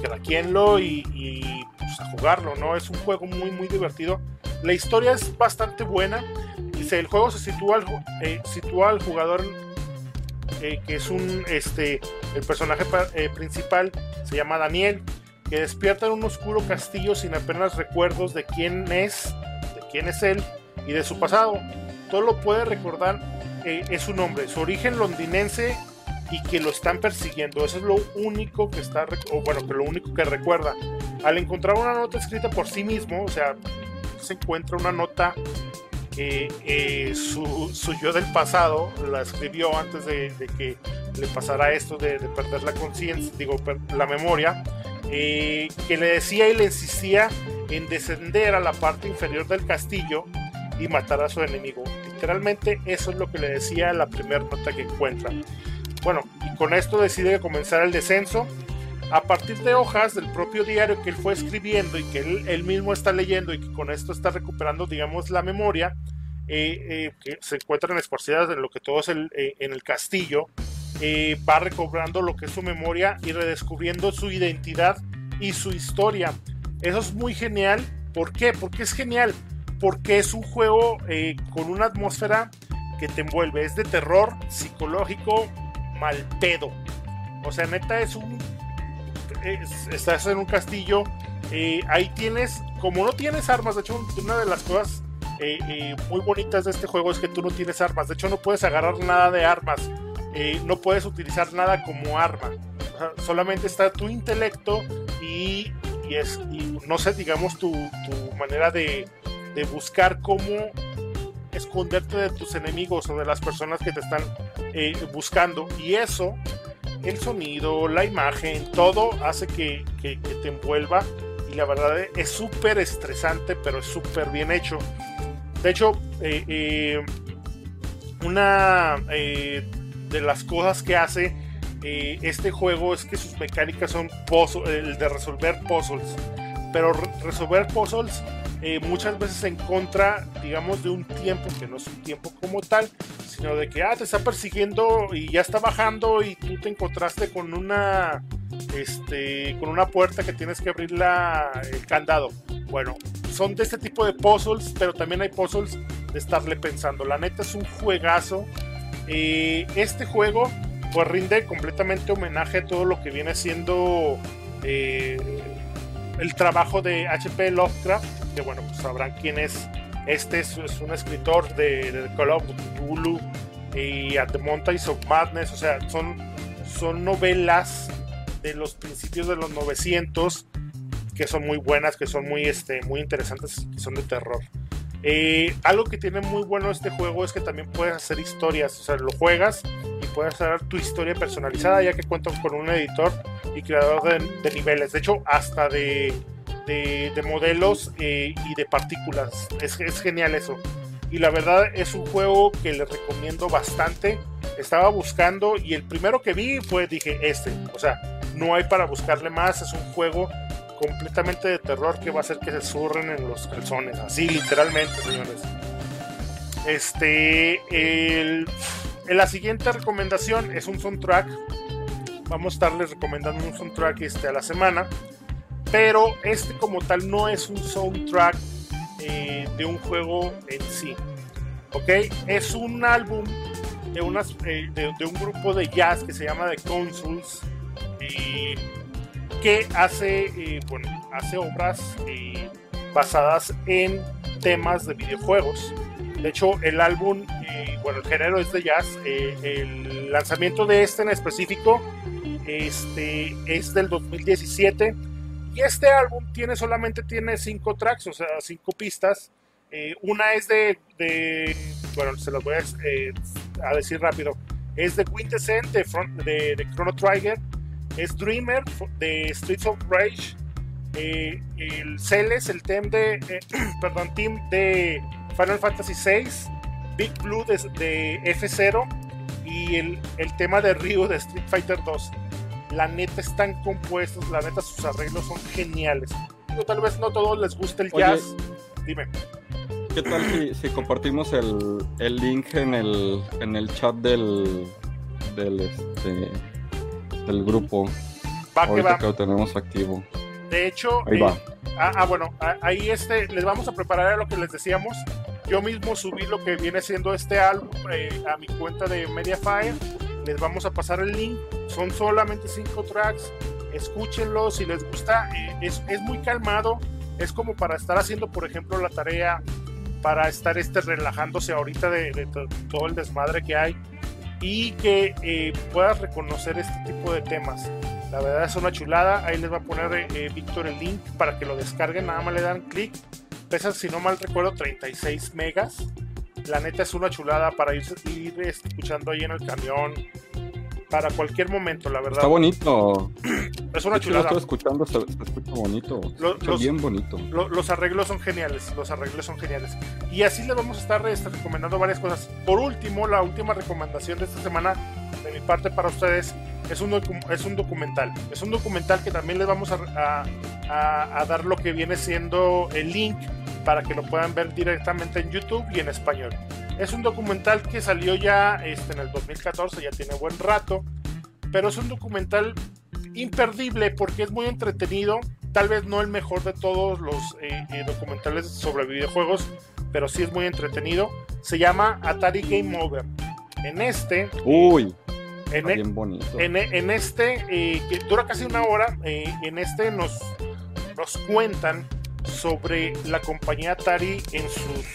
craquenlo y, y pues, a jugarlo, ¿no? Es un juego muy, muy divertido la historia es bastante buena. Dice, el juego se sitúa al, eh, sitúa al jugador eh, que es un este el personaje eh, principal se llama Daniel que despierta en un oscuro castillo sin apenas recuerdos de quién es de quién es él y de su pasado. Todo lo puede recordar es su nombre su origen londinense y que lo están persiguiendo. Eso es lo único que está bueno que lo único que recuerda. Al encontrar una nota escrita por sí mismo o sea se encuentra una nota que eh, su, yo del pasado la escribió antes de, que le pasara esto de, perder la conciencia, digo, la memoria, eh, que le decía y le insistía en descender a la parte inferior del castillo y matar a su enemigo. Literalmente eso es lo que le decía la primera nota que encuentra. Bueno, y con esto decide comenzar el descenso a partir de hojas del propio diario que él fue escribiendo y que él, mismo está leyendo y que con esto está recuperando, digamos, la memoria, eh, eh, que se encuentran esparcidas en lo que todo es el, eh, en el castillo, va recobrando lo que es su memoria y redescubriendo su identidad y su historia. Eso es muy genial. ¿Por qué? Porque es genial. Porque es un juego con una atmósfera que te envuelve. Es de terror psicológico mal pedo. O sea, neta es un estás en un castillo, eh, ahí tienes, como no tienes armas, de hecho una de las cosas eh, eh, muy bonitas de este juego es que tú no tienes armas, de hecho no puedes agarrar nada de armas, no puedes utilizar nada como arma, solamente está tu intelecto y, es, no sé, digamos, tu, manera de, de buscar cómo esconderte de tus enemigos o de las personas que te están buscando. Y eso el sonido, la imagen, todo hace que, te envuelva y la verdad es súper estresante, pero es súper bien hecho. De hecho, eh, eh, una eh, de las cosas que hace este juego es que sus mecánicas son el de resolver puzzles, pero resolver puzzles eh, muchas veces en contra, digamos, de un tiempo que no es un tiempo como tal, sino de que, ah, te está persiguiendo y ya está bajando y tú te encontraste con una, este, con una puerta que tienes que abrir el candado. Bueno, son de este tipo de puzzles, pero también hay puzzles de estarle pensando. La neta es un juegazo. Eh, este juego, pues rinde completamente homenaje a todo lo que viene siendo... Eh, el trabajo de HP Lovecraft, que bueno, pues sabrán quién es. Este es, un escritor de, de Call of Cthulhu y At the Mountains of Madness, o sea, son, son novelas de los principios de los 900 que son muy buenas, que son muy, este, muy interesantes, que son de terror. Eh, algo que tiene muy bueno este juego es que también puedes hacer historias, o sea, lo juegas y puedes hacer tu historia personalizada, ya que cuentan con un editor y creador de, niveles, de hecho, hasta de, de, modelos eh, y de partículas. Es, genial eso. Y la verdad es un juego que les recomiendo bastante. Estaba buscando y el primero que vi fue, dije, este. O sea, no hay para buscarle más. Es un juego completamente de terror que va a hacer que se surren en los calzones. Así, literalmente, señores. Este, el, la siguiente recomendación es un soundtrack. Vamos a estarles recomendando un soundtrack este, a la semana. Pero este como tal no es un soundtrack eh, de un juego en sí. ¿Ok? Es un álbum de, eh, un grupo de jazz que se llama The Consuls. y que hace, eh, bueno, hace obras eh, basadas en temas de videojuegos. De hecho, el álbum, eh, bueno, el género es de jazz. el lanzamiento de este en específico este, es del 2017. Y este álbum tiene solamente tiene cinco tracks, o sea, cinco pistas. una es de, bueno, se los voy a, decir rápido. Es de Quintessent de, de, de Chrono Trigger es Dreamer de Streets of Rage, eh, el Celes, el team de, eh, perdón, team de Final Fantasy VI, Big Blue de, F0 y el, tema de Ryu de Street Fighter 2. La neta están compuestos, la neta sus arreglos son geniales. tal vez no a todos les guste el jazz. Dime. ¿Qué tal si, compartimos el, link en el, en el chat del, del este, del grupo. Va que va. lo tenemos activo. De hecho, ahí va. Eh, ah, ah, bueno, ahí este, les vamos a preparar lo que les decíamos. Yo mismo subí lo que viene siendo este álbum eh, a mi cuenta de Mediafire. Les vamos a pasar el link. Son solamente cinco tracks. Escúchenlo si les gusta. Eh, es, es, muy calmado. Es como para estar haciendo, por ejemplo, la tarea, para estar este, relajándose ahorita de, de todo el desmadre que hay y que eh, puedas reconocer este tipo de temas. La verdad es una chulada. Ahí les va a poner eh, eh, Víctor el link para que lo descarguen. Nada más le dan clic. Pesa, si no mal recuerdo, 36 megas. La neta es una chulada para ir, ir escuchando ahí en el camión, para cualquier momento, la verdad. Está bonito. Es una chulada. Lo estoy escuchando, se, escucha bonito. los, bien bonito. los arreglos son geniales, los arreglos son geniales. Y así les vamos a estar este, recomendando varias cosas. Por último, la última recomendación de esta semana, de mi parte para ustedes, es un, es un documental. Es un documental que también les vamos a, a, a dar lo que viene siendo el link para que lo puedan ver directamente en YouTube y en español. Es un documental que salió ya este, en el 2014, ya tiene buen rato, pero es un documental imperdible porque es muy entretenido, tal vez no el mejor de todos los eh, eh, documentales sobre videojuegos, pero sí es muy entretenido. Se llama Atari Game Over. En este... Uy. En, e bien bonito. En, en, este, eh, que dura casi una hora, en este nos, nos cuentan sobre la compañía Atari en sus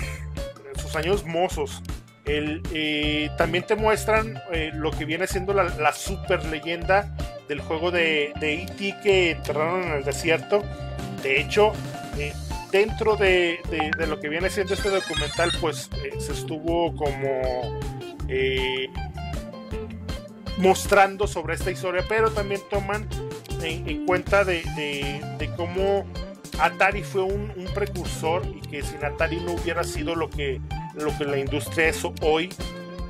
sus años mozos. Eh, también te muestran eh, lo que viene siendo la, super leyenda del juego de E.T. E que enterraron en el desierto. De hecho, eh, dentro de, lo que viene siendo este documental, pues se estuvo como mostrando sobre esta historia, pero también toman en, cuenta de, de cómo Atari fue un, precursor y que sin Atari no hubiera sido lo que, lo que la industria es hoy.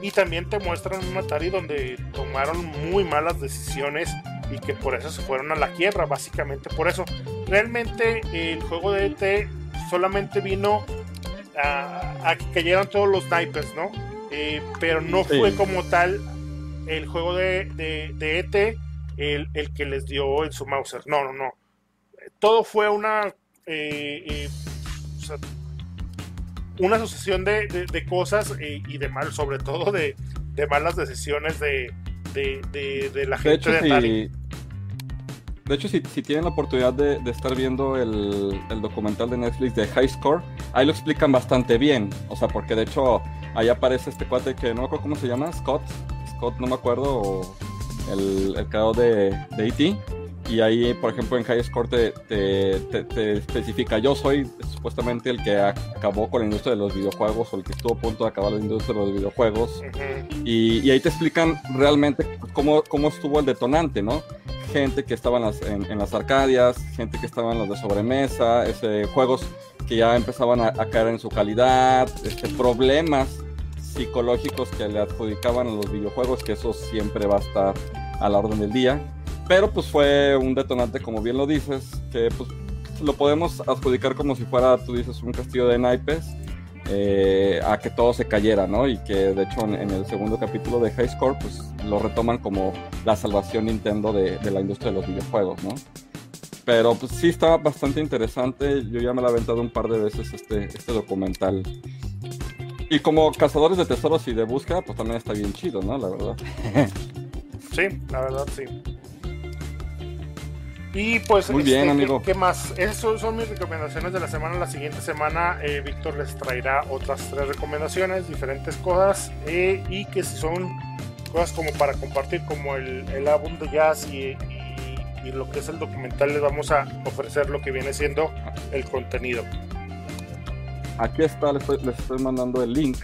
Y también te muestran un Atari donde tomaron muy malas decisiones y que por eso se fueron a la quiebra, básicamente por eso. Realmente el juego de ET solamente vino a, que cayeran todos los snipers, ¿no? Eh, pero no fue como tal el juego de, de, ET e el, el, que les dio en su Mauser. No, no, no todo fue una, eh, eh, una sucesión de, cosas eh, y de mal, sobre todo de, malas decisiones de, la gente de, Atari. de hecho, si, si tienen la oportunidad de, de estar viendo el, el, documental de Netflix de High Score, ahí lo explican bastante bien. O sea, porque de hecho ahí aparece este cuate que no me acuerdo cómo se llama, Scott. Scott, no me acuerdo, o el, el creador de, de E.T. Y ahí, por ejemplo, en High Score te, te, te, te, especifica, yo soy supuestamente el que acabó con la industria de los videojuegos o el que estuvo a punto de acabar la industria de los videojuegos. Uh -huh. y, y, ahí te explican realmente cómo, cómo estuvo el detonante, ¿no? Gente que estaba en las, en, en las arcadias, gente que estaba en los de sobremesa, ese, juegos que ya empezaban a, a caer en su calidad, este, problemas psicológicos que le adjudicaban a los videojuegos, que eso siempre va a estar a la orden del día pero pues fue un detonante, como bien lo dices, que pues lo podemos adjudicar como si fuera, tú dices, un castillo de naipes, eh, a que todo se cayera, ¿no? Y que de hecho en, en, el segundo capítulo de High Score, pues lo retoman como la salvación Nintendo de, de la industria de los videojuegos, ¿no? Pero pues sí está bastante interesante, yo ya me lo he aventado un par de veces este, este documental. Y como cazadores de tesoros y de búsqueda, pues también está bien chido, ¿no? La verdad. Sí, la verdad sí. Y pues, Muy bien, este, amigo. ¿qué, ¿qué, más? Esas son mis recomendaciones de la semana. La siguiente semana, eh, Víctor les traerá otras tres recomendaciones, diferentes cosas, eh, y que si son cosas como para compartir, como el, el álbum de jazz y, y, y, lo que es el documental, les vamos a ofrecer lo que viene siendo el contenido. Aquí está, les estoy, les estoy mandando el link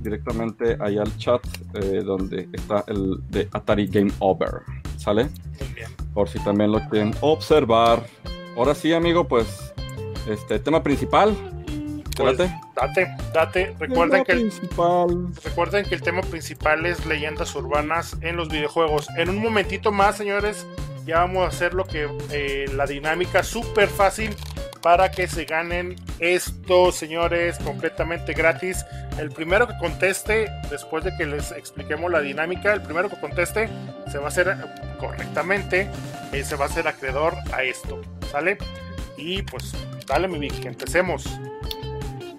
directamente ahí al chat eh, donde está el de Atari Game Over. ¿Sale? Muy bien por si también lo quieren observar. Ahora sí, amigo, pues, este tema principal. Pues, date, date. Recuerden que, el, recuerden que el tema principal es leyendas urbanas en los videojuegos. En un momentito más, señores, ya vamos a hacer lo que eh, la dinámica súper fácil para que se ganen esto, señores, completamente gratis. El primero que conteste, después de que les expliquemos la dinámica, el primero que conteste se va a hacer correctamente, eh, se va a hacer acreedor a esto, ¿sale? Y pues, dale mi Vic, que empecemos.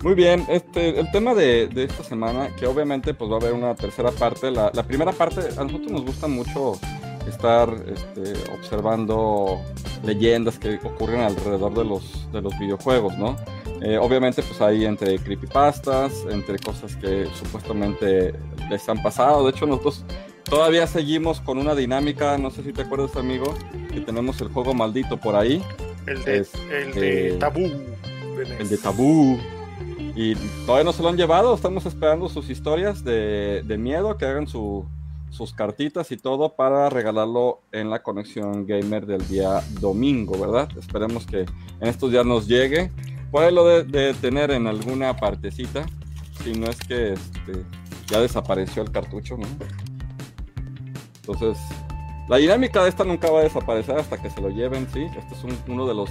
Muy bien, este, el tema de, de, esta semana, que obviamente pues va a haber una tercera parte. La, la primera parte, a nosotros nos gusta mucho estar este, observando leyendas que ocurren alrededor de los, de los videojuegos, ¿no? Eh, obviamente pues hay entre creepypastas, entre cosas que supuestamente les han pasado. De hecho nosotros todavía seguimos con una dinámica, no sé si te acuerdas amigo, que tenemos el juego maldito por ahí. El de, es, el de eh, Tabú. El de Tabú. Y todavía no se lo han llevado, estamos esperando sus historias de, de miedo, que hagan su, sus cartitas y todo para regalarlo en la conexión gamer del día domingo, ¿verdad? Esperemos que en estos días nos llegue. Puede lo de, tener en alguna partecita, si no es que este, ya desapareció el cartucho, ¿no? Entonces, la dinámica de esta nunca va a desaparecer hasta que se lo lleven, ¿sí? Este es un, uno de los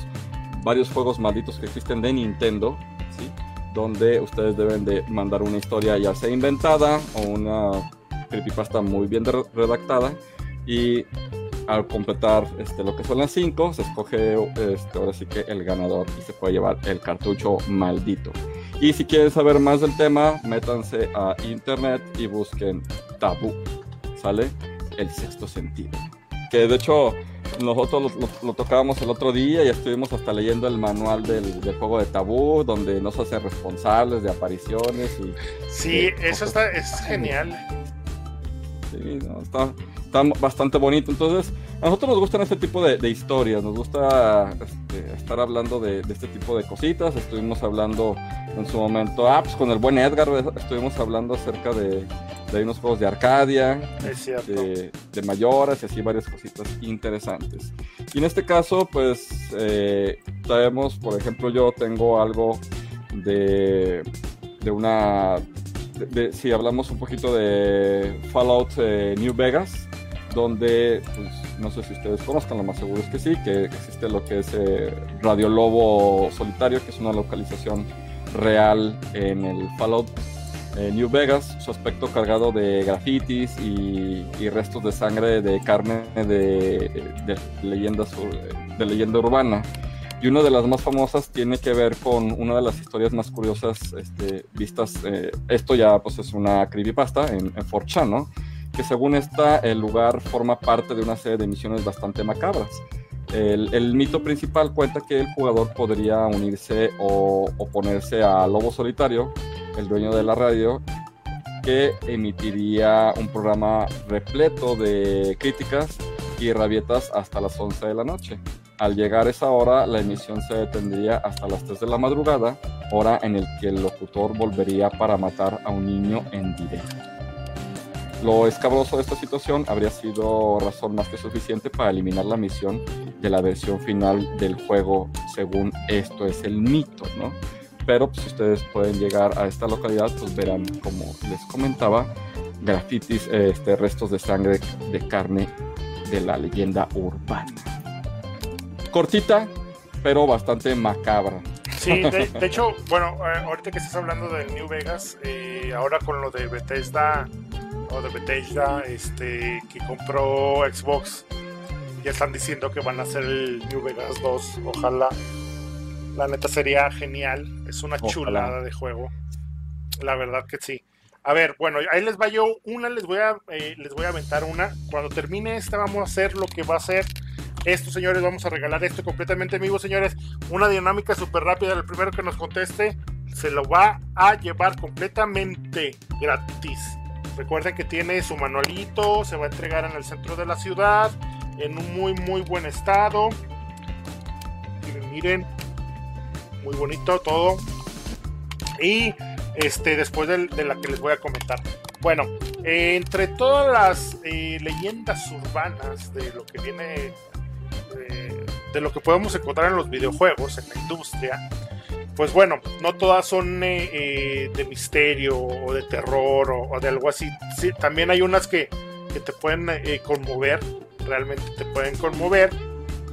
varios juegos malditos que existen de Nintendo, ¿sí? Donde ustedes deben de mandar una historia ya sea inventada o una creepypasta muy bien redactada y al completar este, lo que son las 5 se escoge este, ahora sí que el ganador y se puede llevar el cartucho maldito. Y si quieren saber más del tema, métanse a internet y busquen Tabú, ¿sale? El sexto sentido. Que de hecho nosotros lo, lo, lo, tocábamos el otro día y estuvimos hasta leyendo el manual del, del juego de tabú, donde nos hace responsables de apariciones y... Sí, eso está, es genial. Sí, no, está, está, bastante bonito. Entonces, a nosotros nos gustan este tipo de, de historias, nos gusta este, estar hablando de, de, este tipo de cositas. Estuvimos hablando en su momento, ah, pues con el buen Edgar, estuvimos hablando acerca de, de unos juegos de Arcadia, de, de, mayoras y así varias cositas interesantes. Y en este caso, pues eh, traemos, por ejemplo, yo tengo algo de, de una de, si hablamos un poquito de Fallout eh, New Vegas, donde, pues, no sé si ustedes conozcan, lo más seguro es que sí, que existe lo que es eh, Radio Lobo Solitario, que es una localización real en el Fallout eh, New Vegas, su aspecto cargado de grafitis y, restos de sangre de carne de, leyendas, de leyenda urbana. Y una de las más famosas tiene que ver con una de las historias más curiosas este, vistas. Eh, esto ya pues es una creepypasta en, en 4chan, ¿no? Que según esta, el lugar forma parte de una serie de misiones bastante macabras. El, mito principal cuenta que el jugador podría unirse o oponerse a Lobo Solitario, el dueño de la radio, que emitiría un programa repleto de críticas y rabietas hasta las 11 de la noche. Al llegar esa hora, la emisión se detendría hasta las 3 de la madrugada, hora en el que el locutor volvería para matar a un niño en directo. Lo escabroso de esta situación habría sido razón más que suficiente para eliminar la misión de la versión final del juego, según esto es el mito, ¿no? Pero pues, si ustedes pueden llegar a esta localidad, pues verán, como les comentaba, grafitis, este, restos de sangre, de carne de la leyenda urbana cortita, pero bastante macabra. Sí, de, hecho, bueno, eh, ahorita que estás hablando del New Vegas, eh, ahora con lo de Bethesda, o de Bethesda, este, que compró Xbox, ya están diciendo que van a hacer el New Vegas 2, ojalá. La neta sería genial, es una chulada de juego. La verdad que sí. A ver, bueno, ahí les va yo una, les voy a, eh, les voy a aventar una. Cuando termine esta vamos a hacer lo que va a ser esto, señores, vamos a regalar esto completamente en vivo, señores. Una dinámica súper rápida. El primero que nos conteste se lo va a llevar completamente gratis. Recuerden que tiene su manualito, se va a entregar en el centro de la ciudad, en un muy, muy buen estado. Miren, miren, muy bonito todo. Y este, después de, la que les voy a comentar. Bueno, entre todas las eh, leyendas urbanas de lo que viene de, lo que podemos encontrar en los videojuegos, en la industria, pues bueno, no todas son eh, eh, de misterio o de terror o, de algo así. Sí, también hay unas que, que te pueden eh, conmover, realmente te pueden conmover,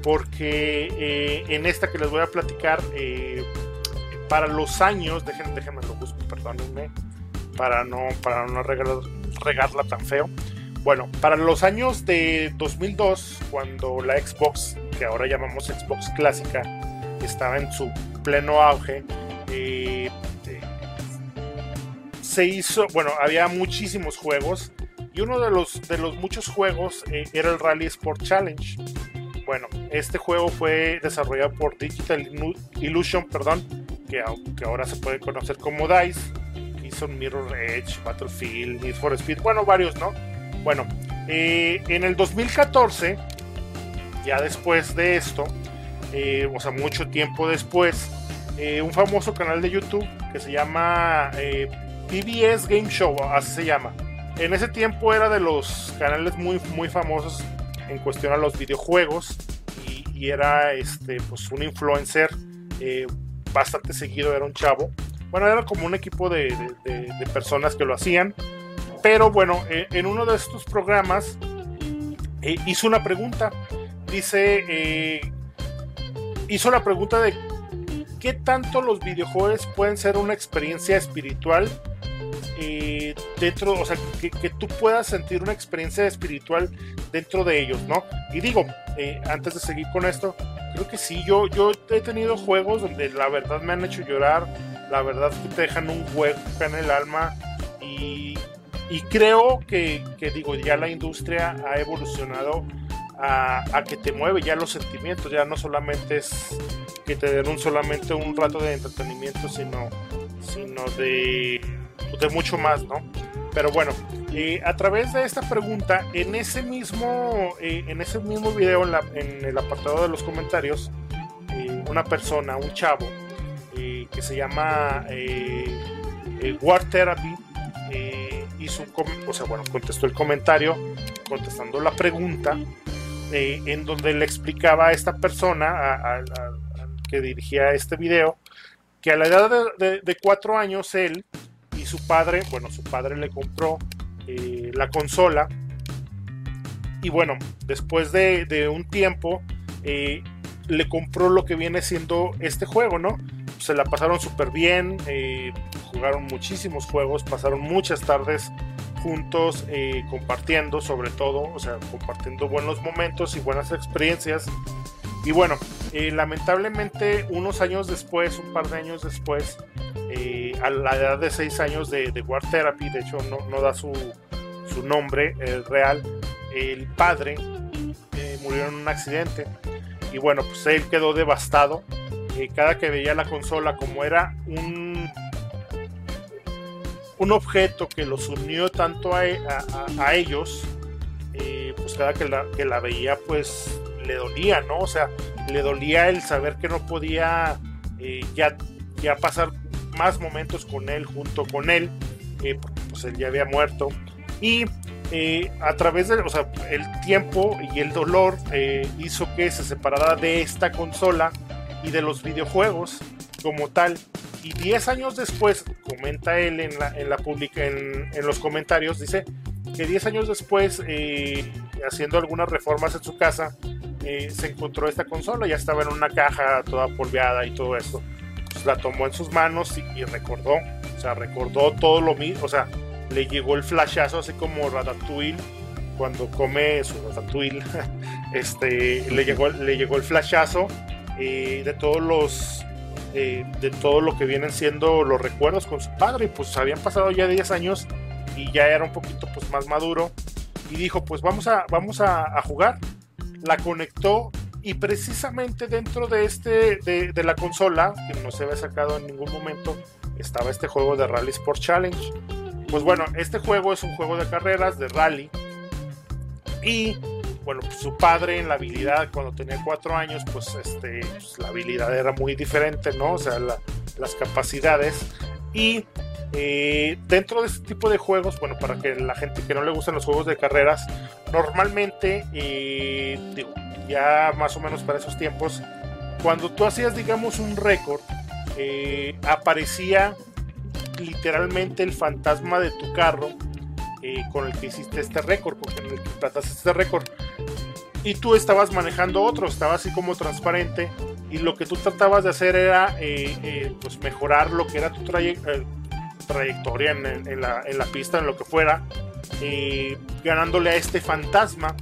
porque en esta que les voy a platicar, para los años, déjenme, déjenme lo busco, perdónenme, para no, para no regarla tan feo. Bueno, para los años de 2002, cuando la Xbox, que ahora llamamos Xbox clásica, estaba en su pleno auge, eh, eh, se hizo, bueno, había muchísimos juegos y uno de los, de los muchos juegos eh, era el Rally Sport Challenge. Bueno, este juego fue desarrollado por Digital Illusion, perdón, que, que ahora se puede conocer como DICE. Hizo Mirror Edge, Battlefield, Need for Speed, bueno, varios, ¿no? Bueno, eh, en el 2014, ya después de esto, eh, o sea, mucho tiempo después, eh, un famoso canal de YouTube que se llama PBS Game Show, así se llama. En ese tiempo era de los canales muy, muy famosos en cuestión a los videojuegos y, era este, pues un influencer bastante seguido, era un chavo. Bueno, era como un equipo de personas que lo hacían pero bueno, eh, en uno de estos programas eh, hizo una pregunta. Dice, eh, hizo la pregunta de qué tanto los videojuegos pueden ser una experiencia espiritual dentro, o sea, que, tú puedas sentir una experiencia espiritual dentro de ellos, ¿no? Y digo, antes de seguir con esto, creo que sí, yo, yo he tenido juegos donde la verdad me han hecho llorar, la verdad que te dejan un hueco en el alma y, y creo que, digo, ya la industria ha evolucionado a, que te mueve ya los sentimientos, ya no solamente es que te den un, solamente un rato de entretenimiento, sino, sino de, de mucho más, ¿no? Pero bueno, eh, a través de esta pregunta, en ese mismo, eh, en ese mismo video, en, la, en, el apartado de los comentarios, eh, una persona, un chavo, que se llama War Therapy, o sea, bueno, contestó el comentario, contestando la pregunta, eh, en donde le explicaba a esta persona, a, que dirigía este video, que a la edad de, cuatro años él y su padre, bueno, su padre le compró eh, la consola, y bueno, después de, un tiempo, eh, le compró lo que viene siendo este juego, ¿no? Se la pasaron súper bien, jugaron muchísimos juegos, pasaron muchas tardes juntos eh, compartiendo sobre todo, o sea, compartiendo buenos momentos y buenas experiencias. Y bueno, eh, lamentablemente unos años después, un par de años después, eh, a la edad de 6 años de, de, War Therapy, de hecho no, no da su, su nombre real, el padre murió en un accidente y bueno, pues él quedó devastado. Eh, cada que veía la consola como era un, un objeto que los unió tanto a, ellos, eh, pues cada que la, que la veía pues le dolía, ¿no? O sea, le dolía el saber que no podía eh, ya, ya pasar más momentos con él, junto con él, porque pues él ya había muerto. Y eh, a través del, o sea, el tiempo y el dolor eh, hizo que se separara de esta consola y de los videojuegos como tal. Y 10 años después, comenta él en, la, en, la publica, en, en los comentarios, dice que 10 años después, eh, haciendo algunas reformas en su casa, se encontró esta consola, ya estaba en una caja toda polveada y todo esto. Pues la tomó en sus manos y, y recordó, o sea, recordó todo lo mismo, o sea, le llegó el flashazo, así como Ratatouille, cuando come su Ratatouille, este, le, llegó, le llegó el flashazo eh, de todos los. Eh, de todo lo que vienen siendo los recuerdos con su padre, y pues habían pasado ya 10 años y ya era un poquito pues más maduro y dijo pues vamos a, vamos a, jugar, la conectó y precisamente dentro de este de, de, la consola que no se había sacado en ningún momento estaba este juego de Rally Sport Challenge pues bueno, este juego es un juego de carreras, de rally. Y bueno, pues su padre en la habilidad, cuando tenía cuatro años, pues, este, pues, la habilidad era muy diferente, ¿no? O sea, las capacidades. Y eh, dentro de este tipo de juegos, bueno, para que la gente que no le gustan los juegos de carreras, normalmente, eh, ya más o menos para esos tiempos, cuando tú hacías, digamos, un récord, eh, aparecía literalmente el fantasma de tu carro eh, con el que hiciste este récord, porque en el que trataste este récord. Y tú estabas manejando otro, estaba así como transparente. Y lo que tú tratabas de hacer era eh, eh, pues mejorar lo que era tu trayectoria en, la, en, la, pista, en lo que fuera, ganándole a este fantasma.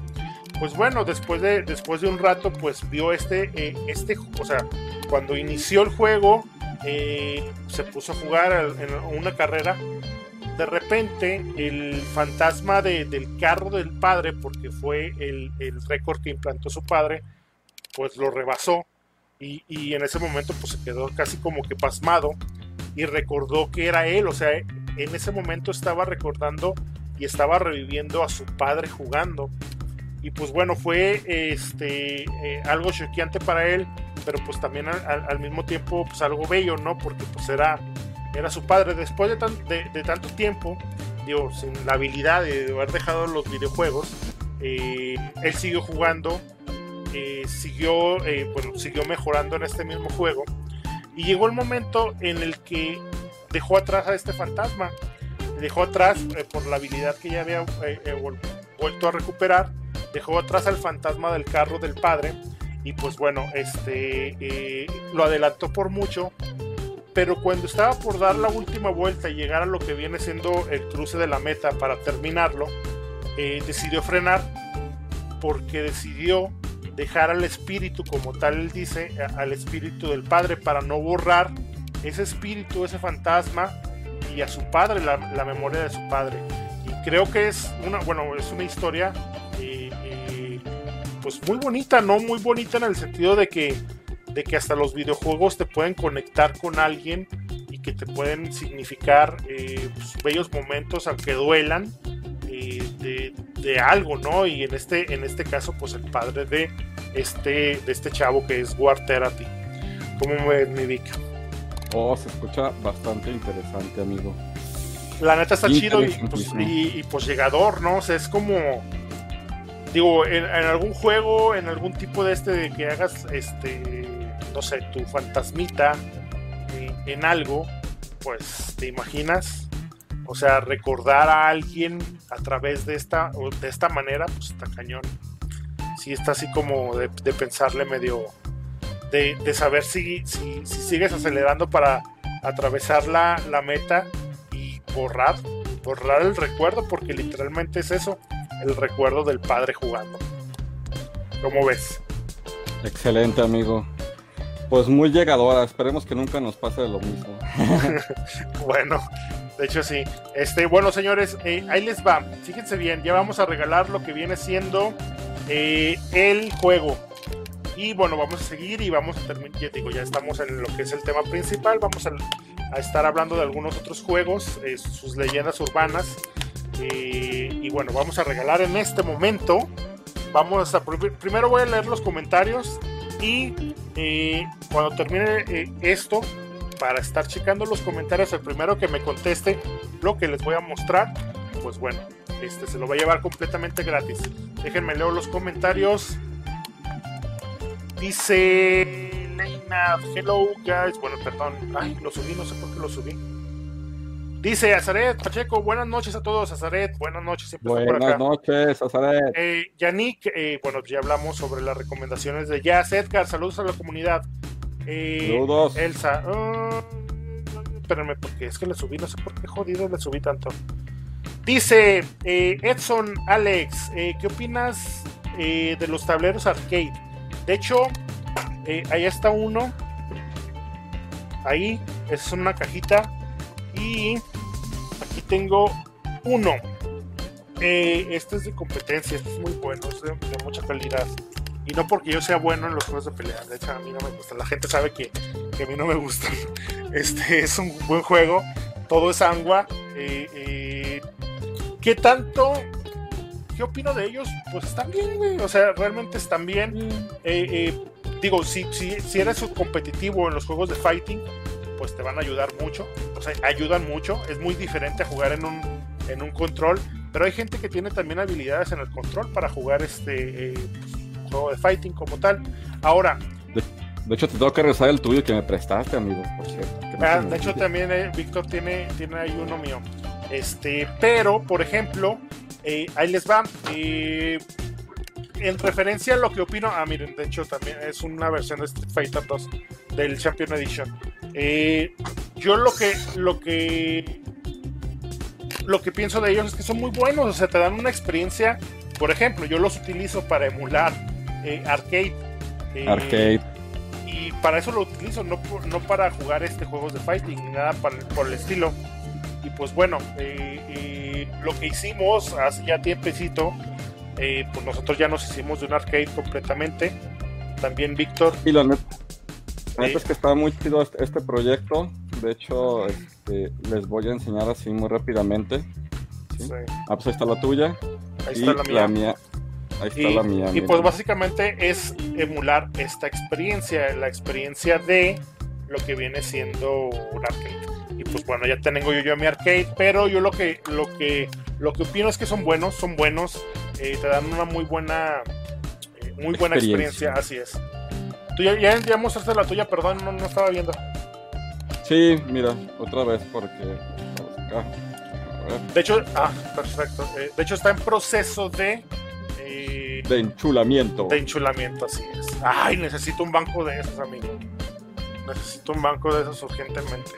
Pues bueno, después de, después de un rato, pues vio este, este, o sea, cuando inició el juego, eh, se puso a jugar en una carrera. De repente, el fantasma del carro del padre, porque fue el, récord que implantó su padre, pues lo rebasó. Y, en ese momento, pues se quedó casi como que pasmado y recordó que era él. O sea, en ese momento estaba recordando y estaba reviviendo a su padre jugando. Y pues bueno, fue este, eh, algo choqueante para él pero pues también al, mismo tiempo pues algo bello, ¿no? Porque pues era, era su padre. Después de, de, tanto tiempo, digo, sin la habilidad de haber dejado los videojuegos, eh, él siguió jugando, eh, siguió, eh, bueno, siguió mejorando en este mismo juego. Y llegó el momento en el que dejó atrás a este fantasma. Dejó atrás, por la habilidad que ya había vuelto a recuperar, dejó atrás al fantasma del carro del padre y pues bueno, este eh, lo adelantó por mucho, pero cuando estaba por dar la última vuelta y llegar a lo que viene siendo el cruce de la meta para terminarlo, eh, decidió frenar porque decidió dejar al espíritu, como tal él dice, al espíritu del padre para no borrar ese espíritu, ese fantasma y a su padre, la, memoria de su padre. Y creo que es una, bueno, es una historia pues muy bonita, ¿no? Muy bonita en el sentido de que, de que hasta los videojuegos te pueden conectar con alguien y que te pueden significar eh, pues, bellos momentos, aunque duelan, eh, de, algo, ¿no? Y en este, en este caso, pues el padre de este, de este chavo que es War Therapy. ¿Cómo ves, mi Vic? Oh, se escucha bastante interesante, amigo. La neta está chido y pues, y, y pues llegador, ¿no? O sea, es como digo, en, algún juego, en algún tipo de este de que hagas, este, no sé, tu fantasmita en, algo, pues te imaginas, o sea, recordar a alguien a través de esta, de esta manera, pues está cañón. Sí, está así como de, pensarle medio, de, saber si, si, sigues acelerando para atravesar la, la meta y borrar, borrar el recuerdo, porque literalmente es eso el recuerdo del padre jugando. ¿Cómo ves? Excelente, amigo. Pues muy llegadora, esperemos que nunca nos pase lo mismo. bueno, de hecho sí. Este, bueno, señores, eh, ahí les va. Fíjense bien, ya vamos a regalar lo que viene siendo eh, el juego. Y bueno, vamos a seguir y vamos a terminar, ya digo, ya estamos en lo que es el tema principal, vamos a, estar hablando de algunos otros juegos, eh, sus leyendas urbanas. Y bueno, vamos a regalar en este momento. Vamos a primero voy a leer los comentarios y eh, cuando termine esto, para estar checando los comentarios, el primero que me conteste lo que les voy a mostrar, pues bueno, este se lo va a llevar completamente gratis. Déjenme leer los comentarios. Dice hello guys. Bueno, perdón. Ay, lo subí, no sé por qué lo subí. Dice Azaret Pacheco, buenas noches a todos, Azaret, buenas noches. Siempre buenas noches, Azaret. Eh, Yannick, eh, bueno, ya hablamos sobre las recomendaciones de Jazz. Edgar, saludos a la comunidad. Eh, saludos. Elsa, uh, espérenme, porque es que le subí, no sé por qué jodido le subí tanto. Dice Edson Alex, ¿qué opinas eh, de los tableros arcade? De hecho, ahí está uno. Ahí es una cajita. Y aquí tengo uno. este es de competencia, este es muy bueno, es de, mucha calidad. Y no porque yo sea bueno en los juegos de pelea, de hecho a mí no me gusta. La gente sabe que, que a mí no me gusta. Este es un buen juego, todo es agua. ¿Qué tanto? ¿Qué opino de ellos? Pues están bien, güey. O sea, realmente están bien. Eh, eh, digo, si, si, si eres competitivo en los juegos de fighting, pues te van a ayudar mucho. O sea, ayudan mucho. Es muy diferente a jugar en un, en un control. Pero hay gente que tiene también habilidades en el control para jugar este eh, juego de fighting como tal. Ahora. De, hecho, te tengo que regresar el tuyo que me prestaste, amigo. Por cierto, ah, de hecho, también Víctor tiene, tiene ahí uno mío. Este, pero, por ejemplo, eh, ahí les va. Eh, en referencia a lo que opino, ah, miren, de hecho también es una versión de Street Fighter 2 del Champion Edition. Eh, yo lo que, lo que, lo que pienso de ellos es que son muy buenos, o sea, te dan una experiencia. Por ejemplo, yo los utilizo para emular arcade. arcade. Y para eso lo utilizo, no, no para jugar este juegos de fighting ni nada por el estilo. Y pues bueno, eh, eh, lo que hicimos hace ya tiempecito, eh, pues nosotros ya nos hicimos de un arcade completamente. También Víctor. Y la neta, es que está muy chido este, este, proyecto. De hecho, este, les voy a enseñar así muy rápidamente. Ah, pues ahí está la tuya. Ahí está la mía. Ahí está la mía. Y pues básicamente es emular esta experiencia, la experiencia de lo que viene siendo un arcade y pues bueno ya tengo yo, yo mi arcade pero yo lo que lo que lo que opino es que son buenos son buenos eh, te dan una muy buena eh, muy buena experiencia. así es tú ya, ya, mostraste la tuya perdón no, no estaba viendo sí mira otra vez porque de hecho ah perfecto eh, de hecho está en proceso de de enchulamiento de enchulamiento así es ay necesito un banco de esos amigos necesito un banco de esos urgentemente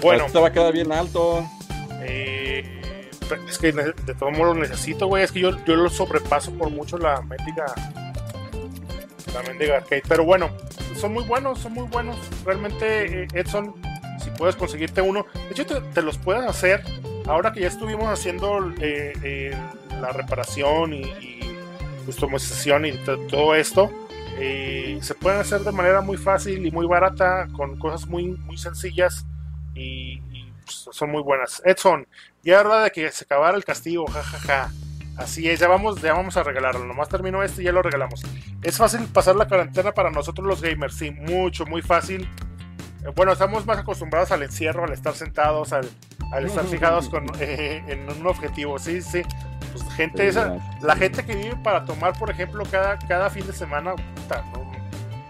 bueno. Esto va a quedar bien alto. Eh, es que de todo modo lo necesito, güey. Es que yo, yo lo sobrepaso por mucho la mendiga. La mendiga arcade. Pero bueno, son muy buenos, son muy buenos. Realmente, eh, Edson, si puedes conseguirte uno. De hecho, te, los puedes hacer. Ahora que ya estuvimos haciendo eh, la reparación y, y customización y todo esto. se pueden hacer de manera muy fácil y muy barata con cosas muy, muy sencillas y, pues, son muy buenas. Edson, ya era hora de que se acabara el castigo, jajaja. Así es, ya vamos, ya vamos a regalarlo. Nomás terminó este y ya lo regalamos. Es fácil pasar la cuarentena para nosotros los gamers, sí, mucho, muy fácil. Eh, bueno, estamos más acostumbrados al encierro, al estar sentados, al, estar fijados con, eh, en un objetivo, sí, sí. Pues gente esa, la gente que vive para tomar, por ejemplo, cada, cada fin de semana, no,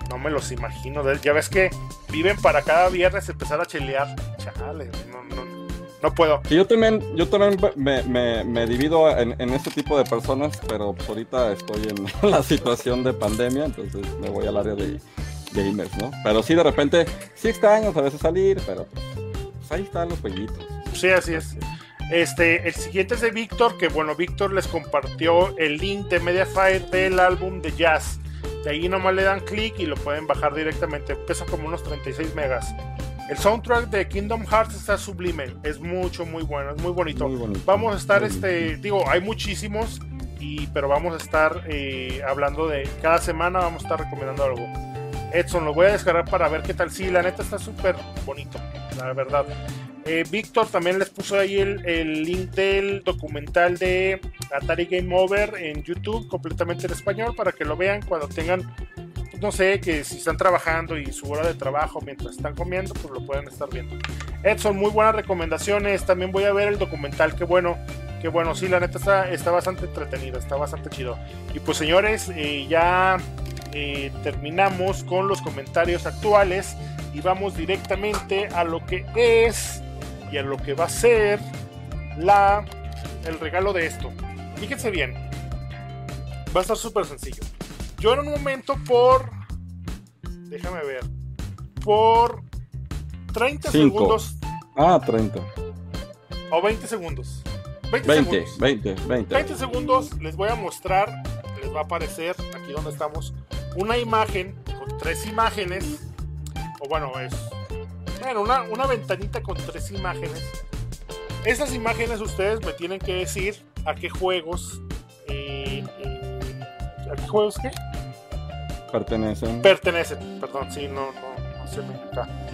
no me los imagino. Ya ves que viven para cada viernes empezar a chelear. Chale, no, no, no puedo. yo también, yo también me, divido en, este tipo de personas, pero pues ahorita estoy en la situación de pandemia, entonces me voy al área de gamers, ¿no? Pero sí, de repente, sí extraño a veces salir, pero pues, pues, ahí están los jueguitos. Sí, así es. Este, el siguiente es de Víctor, que bueno, Víctor les compartió el link de Mediafire del álbum de jazz de ahí nomás le dan clic y lo pueden bajar directamente. Pesa como unos 36 megas. El soundtrack de Kingdom Hearts está sublime. Es mucho, muy bueno. Es muy bonito. Vamos a estar, este, digo, hay muchísimos. y, pero vamos a estar eh, hablando de cada semana, vamos a estar recomendando algo. Edson, lo voy a descargar para ver qué tal. Sí, la neta está súper bonito, la verdad. Eh, Víctor también les puso ahí el, el, link del documental de Atari Game Over en YouTube, completamente en español, para que lo vean cuando tengan no sé, que si están trabajando y su hora de trabajo mientras están comiendo, pues lo pueden estar viendo. Edson, muy buenas recomendaciones. También voy a ver el documental, qué bueno, qué bueno. Sí, la neta está, está bastante entretenido, está bastante chido. Y pues señores, eh, ya eh, terminamos con los comentarios actuales y vamos directamente a lo que es y a lo que va a ser la, el regalo de esto. Fíjense bien, va a estar súper sencillo. Yo en un momento por. Déjame ver. Por 30 segundos. Ah, 30. O 20 segundos. 20, 20, segundos. 20, 20. 20 segundos les voy a mostrar. Les va a aparecer aquí donde estamos. Una imagen con tres imágenes. O bueno, es. Bueno, una, una ventanita con tres imágenes. Esas imágenes ustedes me tienen que decir a qué juegos. Eh, eh, ¿A qué juegos qué? Pertenecen. Pertenecen, perdón, sí, no, no, no se me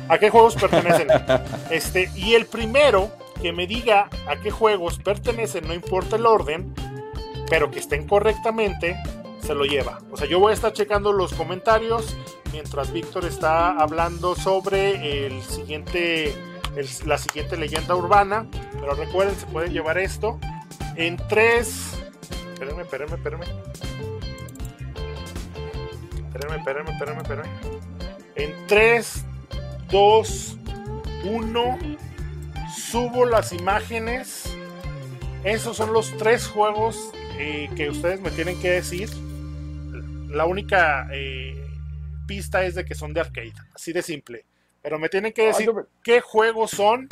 ¿A qué juegos pertenecen? este, y el primero que me diga a qué juegos pertenecen, no importa el orden, pero que estén correctamente, se lo lleva. O sea, yo voy a estar checando los comentarios mientras Víctor está hablando sobre el siguiente, el, la siguiente leyenda urbana. Pero recuerden, se pueden llevar esto en tres. Espérenme, espérenme, espérenme. Espérenme, espérenme, espérenme, espérenme. En 3, 2, 1. Subo las imágenes. Esos son los tres juegos eh, que ustedes me tienen que decir. La única eh, pista es de que son de arcade. Así de simple. Pero me tienen que decir qué juegos son.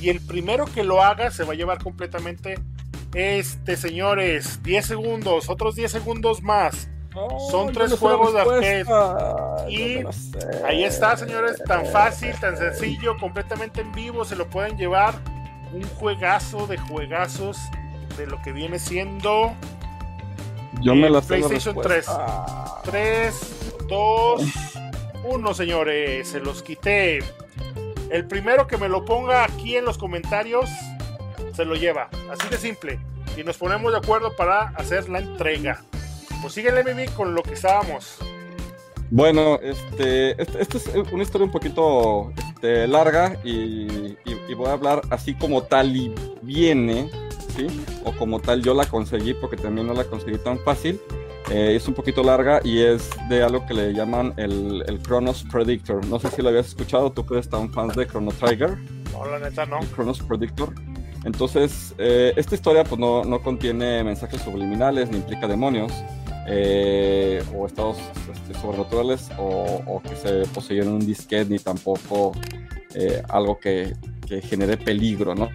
Y el primero que lo haga se va a llevar completamente. Este, señores, 10 segundos, otros 10 segundos más. Son tres juegos de arcade. Y ahí está, señores, tan fácil, tan sencillo, completamente en vivo. Se lo pueden llevar. Un juegazo de juegazos de lo que viene siendo. Yo me la PlayStation 3. 3, 2, 1, señores. Se los quité. El primero que me lo ponga aquí en los comentarios se lo lleva. Así de simple. Y nos ponemos de acuerdo para hacer la entrega. Pues síguele, Mimi, con lo que estábamos. Bueno, este, esta este es una historia un poquito este, larga y, y, voy a hablar así como tal y viene, ¿sí? O como tal yo la conseguí porque también no la conseguí tan fácil. Eh, es un poquito larga y es de algo que le llaman el, el Chronos Predictor. No sé si lo habías escuchado, tú que eres tan fan de Chrono Trigger. No, la neta no. El Chronos Predictor. Entonces, eh, esta historia pues no, no contiene mensajes subliminales ni implica demonios. Eh, o estados este, sobrenaturales o, que se poseyeron un disquete ni tampoco eh, algo que, genere peligro, ¿no?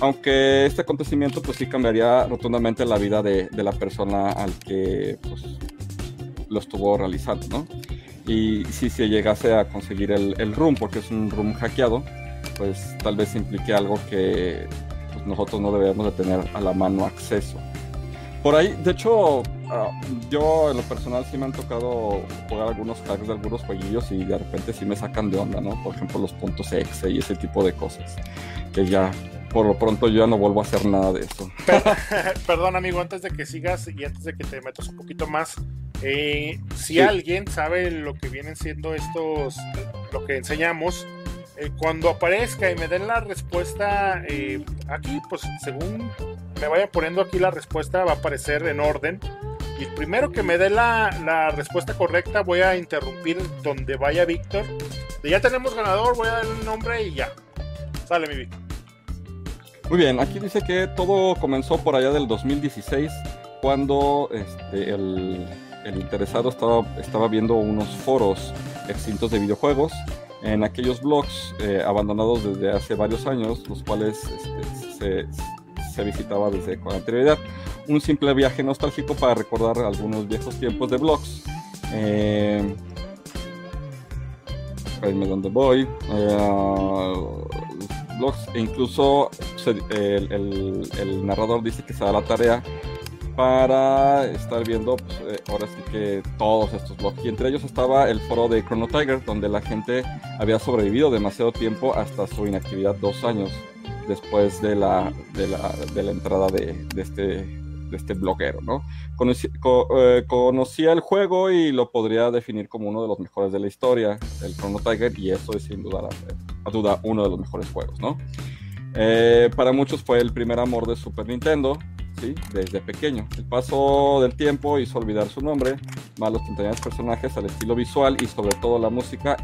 Aunque este acontecimiento pues sí cambiaría rotundamente la vida de, la persona al que pues, lo estuvo realizando, ¿no? Y si se llegase a conseguir el, room, porque es un room hackeado, pues tal vez implique algo que pues, nosotros no debemos de tener a la mano acceso. Por ahí, de hecho, Ah, yo en lo personal sí me han tocado jugar algunos hacks de algunos jueguillos y de repente sí me sacan de onda, ¿no? Por ejemplo, los puntos exe y ese tipo de cosas. Que ya, por lo pronto, yo ya no vuelvo a hacer nada de eso. Perdón, amigo, antes de que sigas y antes de que te metas un poquito más, eh, si alguien sabe lo que vienen siendo estos, lo que enseñamos, eh, cuando aparezca y me den la respuesta eh, aquí, pues según me vaya poniendo aquí la respuesta, va a aparecer en orden y primero que me dé la, respuesta correcta, voy a interrumpir donde vaya Víctor. Ya tenemos ganador, voy a dar el nombre y ya. Sale mi Víctor. Muy bien, aquí dice que todo comenzó por allá del 2016, cuando este, el, interesado estaba viendo unos foros extintos de videojuegos en aquellos blogs eh, abandonados desde hace varios años, los cuales este, se, visitaba desde con anterioridad un simple viaje nostálgico para recordar algunos viejos tiempos de blogs. Eh, dónde voy. Eh, blogs, e incluso el, narrador dice que se da la tarea para estar viendo, pues, eh, ahora sí que todos estos blogs. Y entre ellos estaba el foro de Chrono Tiger, donde la gente había sobrevivido demasiado tiempo hasta su inactividad, dos años después de la, de la, entrada de, este, de este bloguero, ¿no? Conocí, co, eh, conocía el juego y lo podría definir como uno de los mejores de la historia, el Chrono Tiger, y eso es sin duda, a duda uno de los mejores juegos, ¿no? Eh, para muchos fue el primer amor de Super Nintendo, ¿sí? desde pequeño. El paso del tiempo hizo olvidar su nombre, más los 39 personajes, al estilo visual y sobre todo la música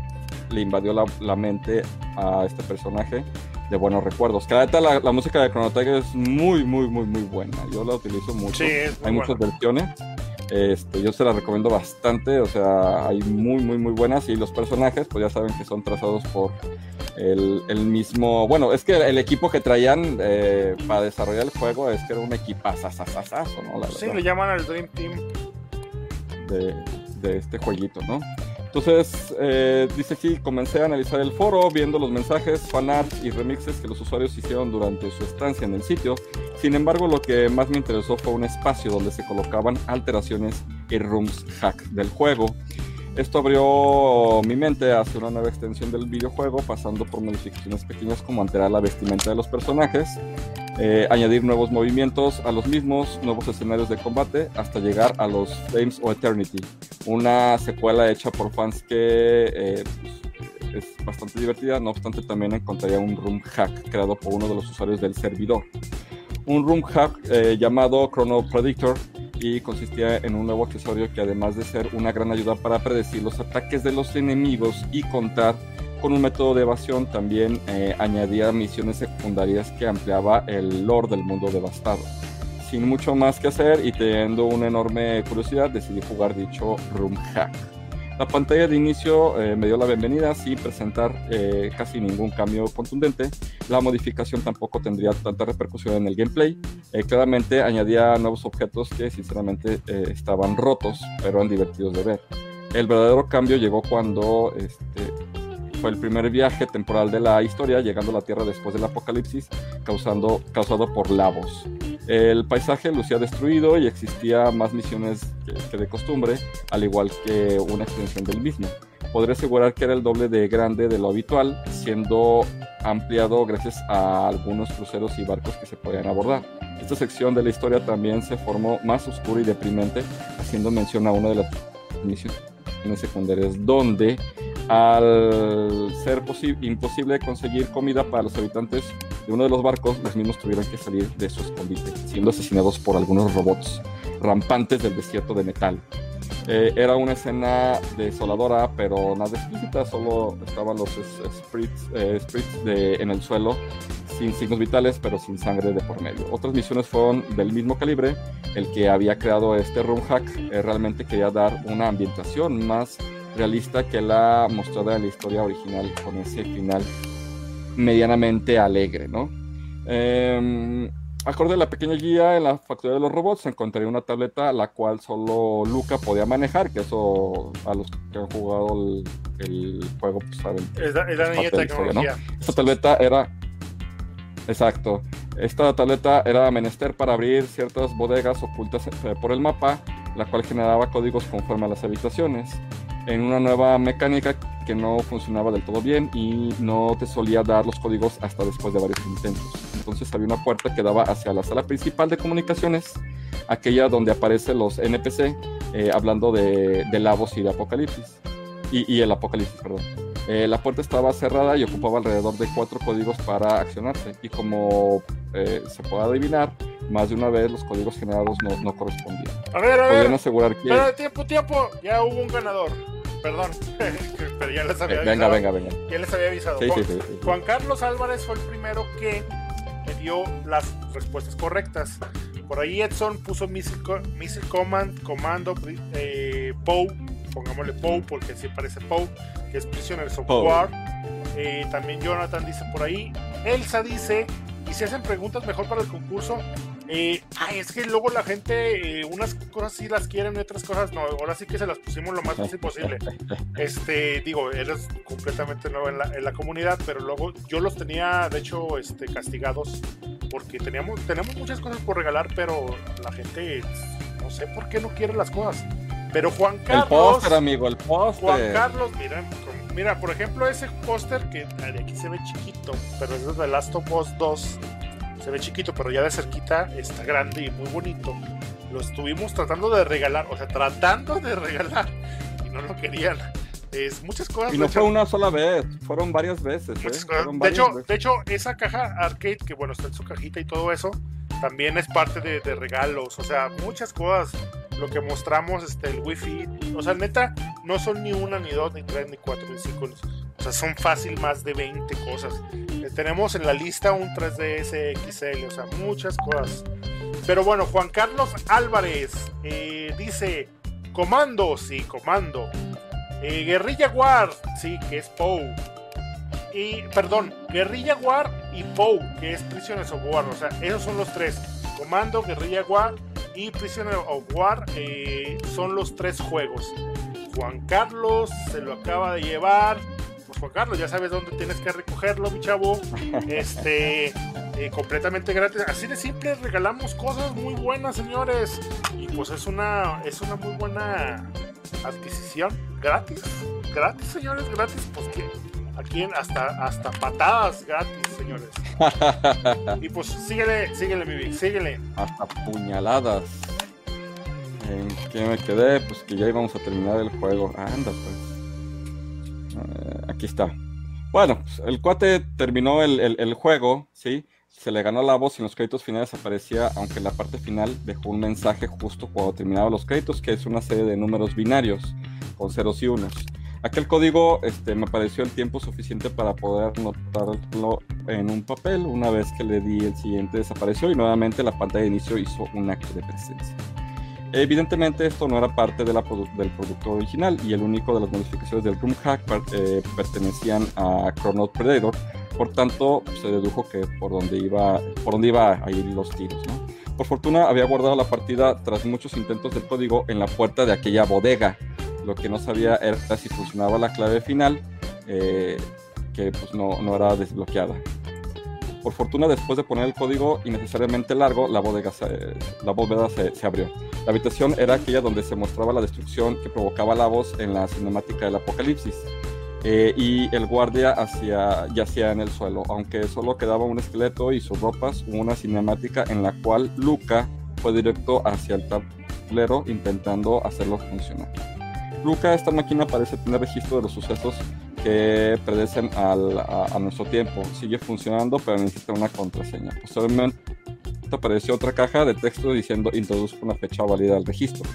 le invadió la, la mente a este personaje de buenos recuerdos. Cada la, la, música de Chrono Trigger es muy, muy, muy, muy buena. Yo la utilizo mucho. Sí, hay muchas buena. versiones. Este, yo se la recomiendo bastante, o sea, hay muy, muy, muy buenas y los personajes, pues ya saben que son trazados por el, el mismo, bueno, es que el equipo que traían eh, para desarrollar el juego es que era un equipazazazazazo, ¿no? La sí, le llaman al Dream Team. De, de este jueguito, ¿no? Entonces, eh, dice aquí, comencé a analizar el foro, viendo los mensajes, fanarts y remixes que los usuarios hicieron durante su estancia en el sitio. Sin embargo, lo que más me interesó fue un espacio donde se colocaban alteraciones y rooms hack del juego. Esto abrió mi mente hacia una nueva extensión del videojuego, pasando por modificaciones pequeñas como alterar la vestimenta de los personajes, eh, añadir nuevos movimientos a los mismos, nuevos escenarios de combate, hasta llegar a los Flames of Eternity, una secuela hecha por fans que eh, pues, es bastante divertida, no obstante también encontraría un room hack creado por uno de los usuarios del servidor. Un room hack eh, llamado Chrono Predictor y consistía en un nuevo accesorio que además de ser una gran ayuda para predecir los ataques de los enemigos y contar con un método de evasión también eh, añadía misiones secundarias que ampliaba el lore del mundo devastado. Sin mucho más que hacer y teniendo una enorme curiosidad decidí jugar dicho Room Hack. La pantalla de inicio eh, me dio la bienvenida sin presentar eh, casi ningún cambio contundente. La modificación tampoco tendría tanta repercusión en el gameplay. Eh, claramente añadía nuevos objetos que sinceramente eh, estaban rotos, pero eran divertidos de ver. El verdadero cambio llegó cuando este, fue el primer viaje temporal de la historia, llegando a la Tierra después del apocalipsis, causando, causado por Lavos. El paisaje lucía destruido y existía más misiones que, que, de costumbre, al igual que una extensión del mismo. Podría asegurar que era el doble de grande de lo habitual, siendo ampliado gracias a algunos cruceros y barcos que se podían abordar. Esta sección de la historia también se formó más oscura y deprimente, haciendo mención a una de las misiones secundarias donde al ser imposible conseguir comida para los habitantes de uno de los barcos, los mismos tuvieron que salir de su escondite, siendo asesinados por algunos robots rampantes del desierto de metal. Eh, era una escena desoladora, pero nada explícita, solo estaban los spirits, eh, en el suelo, sin signos vitales, pero sin sangre de por medio. Otras misiones fueron del mismo calibre, el que había creado este room hack eh, realmente quería dar una ambientación más realista que la mostrada en la historia original con ese final medianamente alegre, ¿no? Eh, acorde a la pequeña guía en la factoría de los robots encontré una tableta la cual solo Luca podía manejar, que eso a los que han jugado el, el juego pues saben. Es la, es la niña tecnología. Esta tableta era... Exacto. Esta tableta era menester para abrir ciertas bodegas ocultas eh, por el mapa, la cual generaba códigos conforme a las habitaciones en una nueva mecánica que no funcionaba del todo bien y no te solía dar los códigos hasta después de varios intentos. Entonces había una puerta que daba hacia la sala principal de comunicaciones, aquella donde aparecen los NPC eh, hablando de, de Lavos y de Apocalipsis. Y, y el Apocalipsis, perdón. Eh, la puerta estaba cerrada y ocupaba alrededor de cuatro códigos para accionarse. Y como eh, se puede adivinar, más de una vez los códigos generados no, no correspondían. A ver, a ver. asegurar que... Pero tiempo, tiempo. Ya hubo un ganador. Perdón. Pero ya les había venga, avisado. venga, venga. Ya les había avisado. Sí, Juan, sí, sí, sí. Juan Carlos Álvarez fue el primero que me dio las respuestas correctas. Por ahí Edson puso Missile, Co- Missile Command, Comando, eh, Poe, pongámosle Poe porque sí parece Poe, que es Prisoners of Poe. War. Eh, también Jonathan dice por ahí. Elsa dice, y si hacen preguntas mejor para el concurso. Eh, ay, es que luego la gente, eh, unas cosas sí las quieren y otras cosas no. Ahora sí que se las pusimos lo más fácil posible. Este, digo, eres completamente nuevo en la, en la comunidad, pero luego yo los tenía, de hecho, este, castigados porque teníamos, tenemos muchas cosas por regalar, pero la gente no sé por qué no quiere las cosas. Pero Juan Carlos. El póster, amigo, el póster. Juan Carlos, mira, mira, por ejemplo, ese póster que de aquí se ve chiquito, pero es de Last of Us 2. Se ve chiquito, pero ya de cerquita está grande y muy bonito. Lo estuvimos tratando de regalar, o sea, tratando de regalar y no lo querían. Es muchas cosas. Y no fue una sola vez, fueron varias veces. ¿eh? de, hecho, de hecho, esa caja arcade, que bueno, está en su cajita y todo eso, también es parte de, regalos. O sea, muchas cosas. Lo que mostramos, este, el wifi. O sea, neta, no son ni una, ni dos, ni tres, ni cuatro, ni cinco. O sea, son fácil más de 20 cosas. Eh, tenemos en la lista un 3DS XL, o sea, muchas cosas. Pero bueno, Juan Carlos Álvarez eh, dice: Comando, sí, comando. Eh, Guerrilla War, sí, que es Poe. Y, perdón, Guerrilla War y Poe, que es Prisoners of War. O sea, esos son los tres. Comando, Guerrilla War y Prisoner of War son los tres juegos. Juan Carlos se lo acaba de llevar. Juan Carlos, ya sabes dónde tienes que recogerlo, mi chavo. Este, eh, completamente gratis. Así de simple, regalamos cosas muy buenas, señores. Y pues es una, es una muy buena adquisición gratis. Gratis, señores, gratis. Pues que aquí hasta, hasta patadas gratis, señores. y pues síguele, síguele, mi síguele. Hasta puñaladas. ¿En qué me quedé? Pues que ya íbamos a terminar el juego. Anda, pues. Eh, aquí está. Bueno, pues, el cuate terminó el, juego, ¿sí? se le ganó la voz y en los créditos finales aparecía, aunque en la parte final dejó un mensaje justo cuando terminaba los créditos, que es una serie de números binarios con ceros y unos. Aquel código este, me pareció el tiempo suficiente para poder notarlo en un papel. Una vez que le di el siguiente desapareció y nuevamente la pantalla de inicio hizo un acto de presencia. Evidentemente esto no era parte del producto original y el único de las modificaciones del Room Hack eh, pertenecían a Chrono Predator, por tanto, se dedujo que por donde iba, por donde iba a ir los tiros. Por fortuna, había guardado la partida tras muchos intentos del código en la puerta de aquella bodega. Lo que no sabía era si funcionaba la clave final, eh, que pues no, no, era desbloqueada. Por fortuna, después de poner el código innecesariamente largo, la, bodega la bóveda se, se, abrió. La habitación era aquella donde se mostraba la destrucción que provocaba la voz en la cinemática del apocalipsis. Eh, y el guardia hacia, yacía en el suelo, aunque solo quedaba un esqueleto y sus ropas, una cinemática en la cual Luca fue directo hacia el tablero intentando hacerlo funcionar. Luca, esta máquina parece tener registro de los sucesos que predecen a, nuestro tiempo. Sigue funcionando, pero necesita una contraseña. Posteriormente apareció otra caja de texto diciendo introduzca una fecha válida al registro.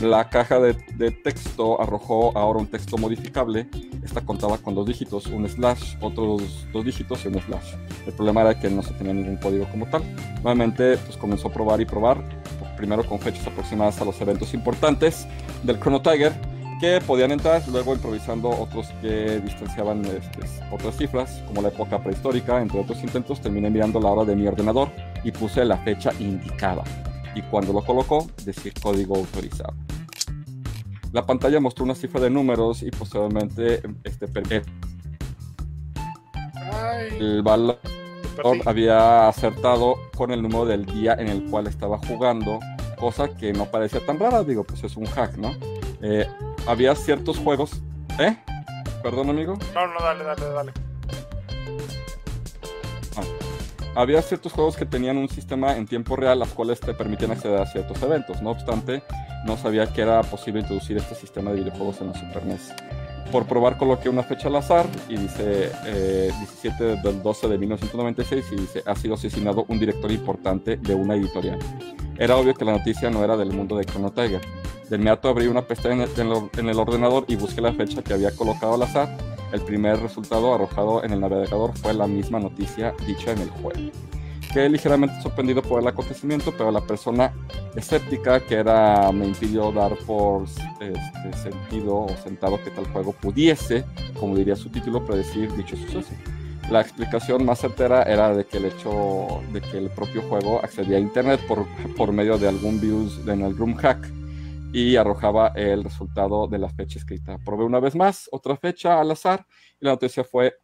La caja de, texto arrojó ahora un texto modificable. Esta contaba con dos dígitos, un slash, otros dos dígitos y un slash. El problema era que no se tenía ningún código como tal. Nuevamente, pues comenzó a probar y probar, primero con fechas aproximadas a los eventos importantes del Chrono Tiger, que podían entrar, luego improvisando otros que distanciaban este, otras cifras, como la época prehistórica, entre otros intentos, terminé mirando la hora de mi ordenador y puse la fecha indicada. Y cuando lo colocó, decir código autorizado. La pantalla mostró una cifra de números y posteriormente este, el valor había acertado con el número del día en el cual estaba jugando, cosa que no parecía tan rara, digo, pues es un hack, ¿no? Eh, había ciertos juegos... ¿Eh? ¿Perdón, amigo? No, no, dale, dale, dale. Ah. Había ciertos juegos que tenían un sistema en tiempo real, las cuales te permitían acceder a ciertos eventos. No obstante, no sabía que era posible introducir este sistema de videojuegos en la Super NES. Por probar coloqué una fecha al azar y dice 17 eh, del 12 de 1996 y dice ha sido asesinado un director importante de una editorial. Era obvio que la noticia no era del mundo de Chrono Tiger. De inmediato abrí una pestaña en el ordenador y busqué la fecha que había colocado al azar. El primer resultado arrojado en el navegador fue la misma noticia dicha en el juego quedé ligeramente sorprendido por el acontecimiento, pero la persona escéptica que era me impidió dar por este, sentido o sentado que tal juego pudiese, como diría su título, predecir dicho suceso. La explicación más certera era de que el hecho de que el propio juego accedía a internet por, por medio de algún virus en el Room Hack y arrojaba el resultado de la fecha escrita. Probé una vez más otra fecha al azar y la noticia fue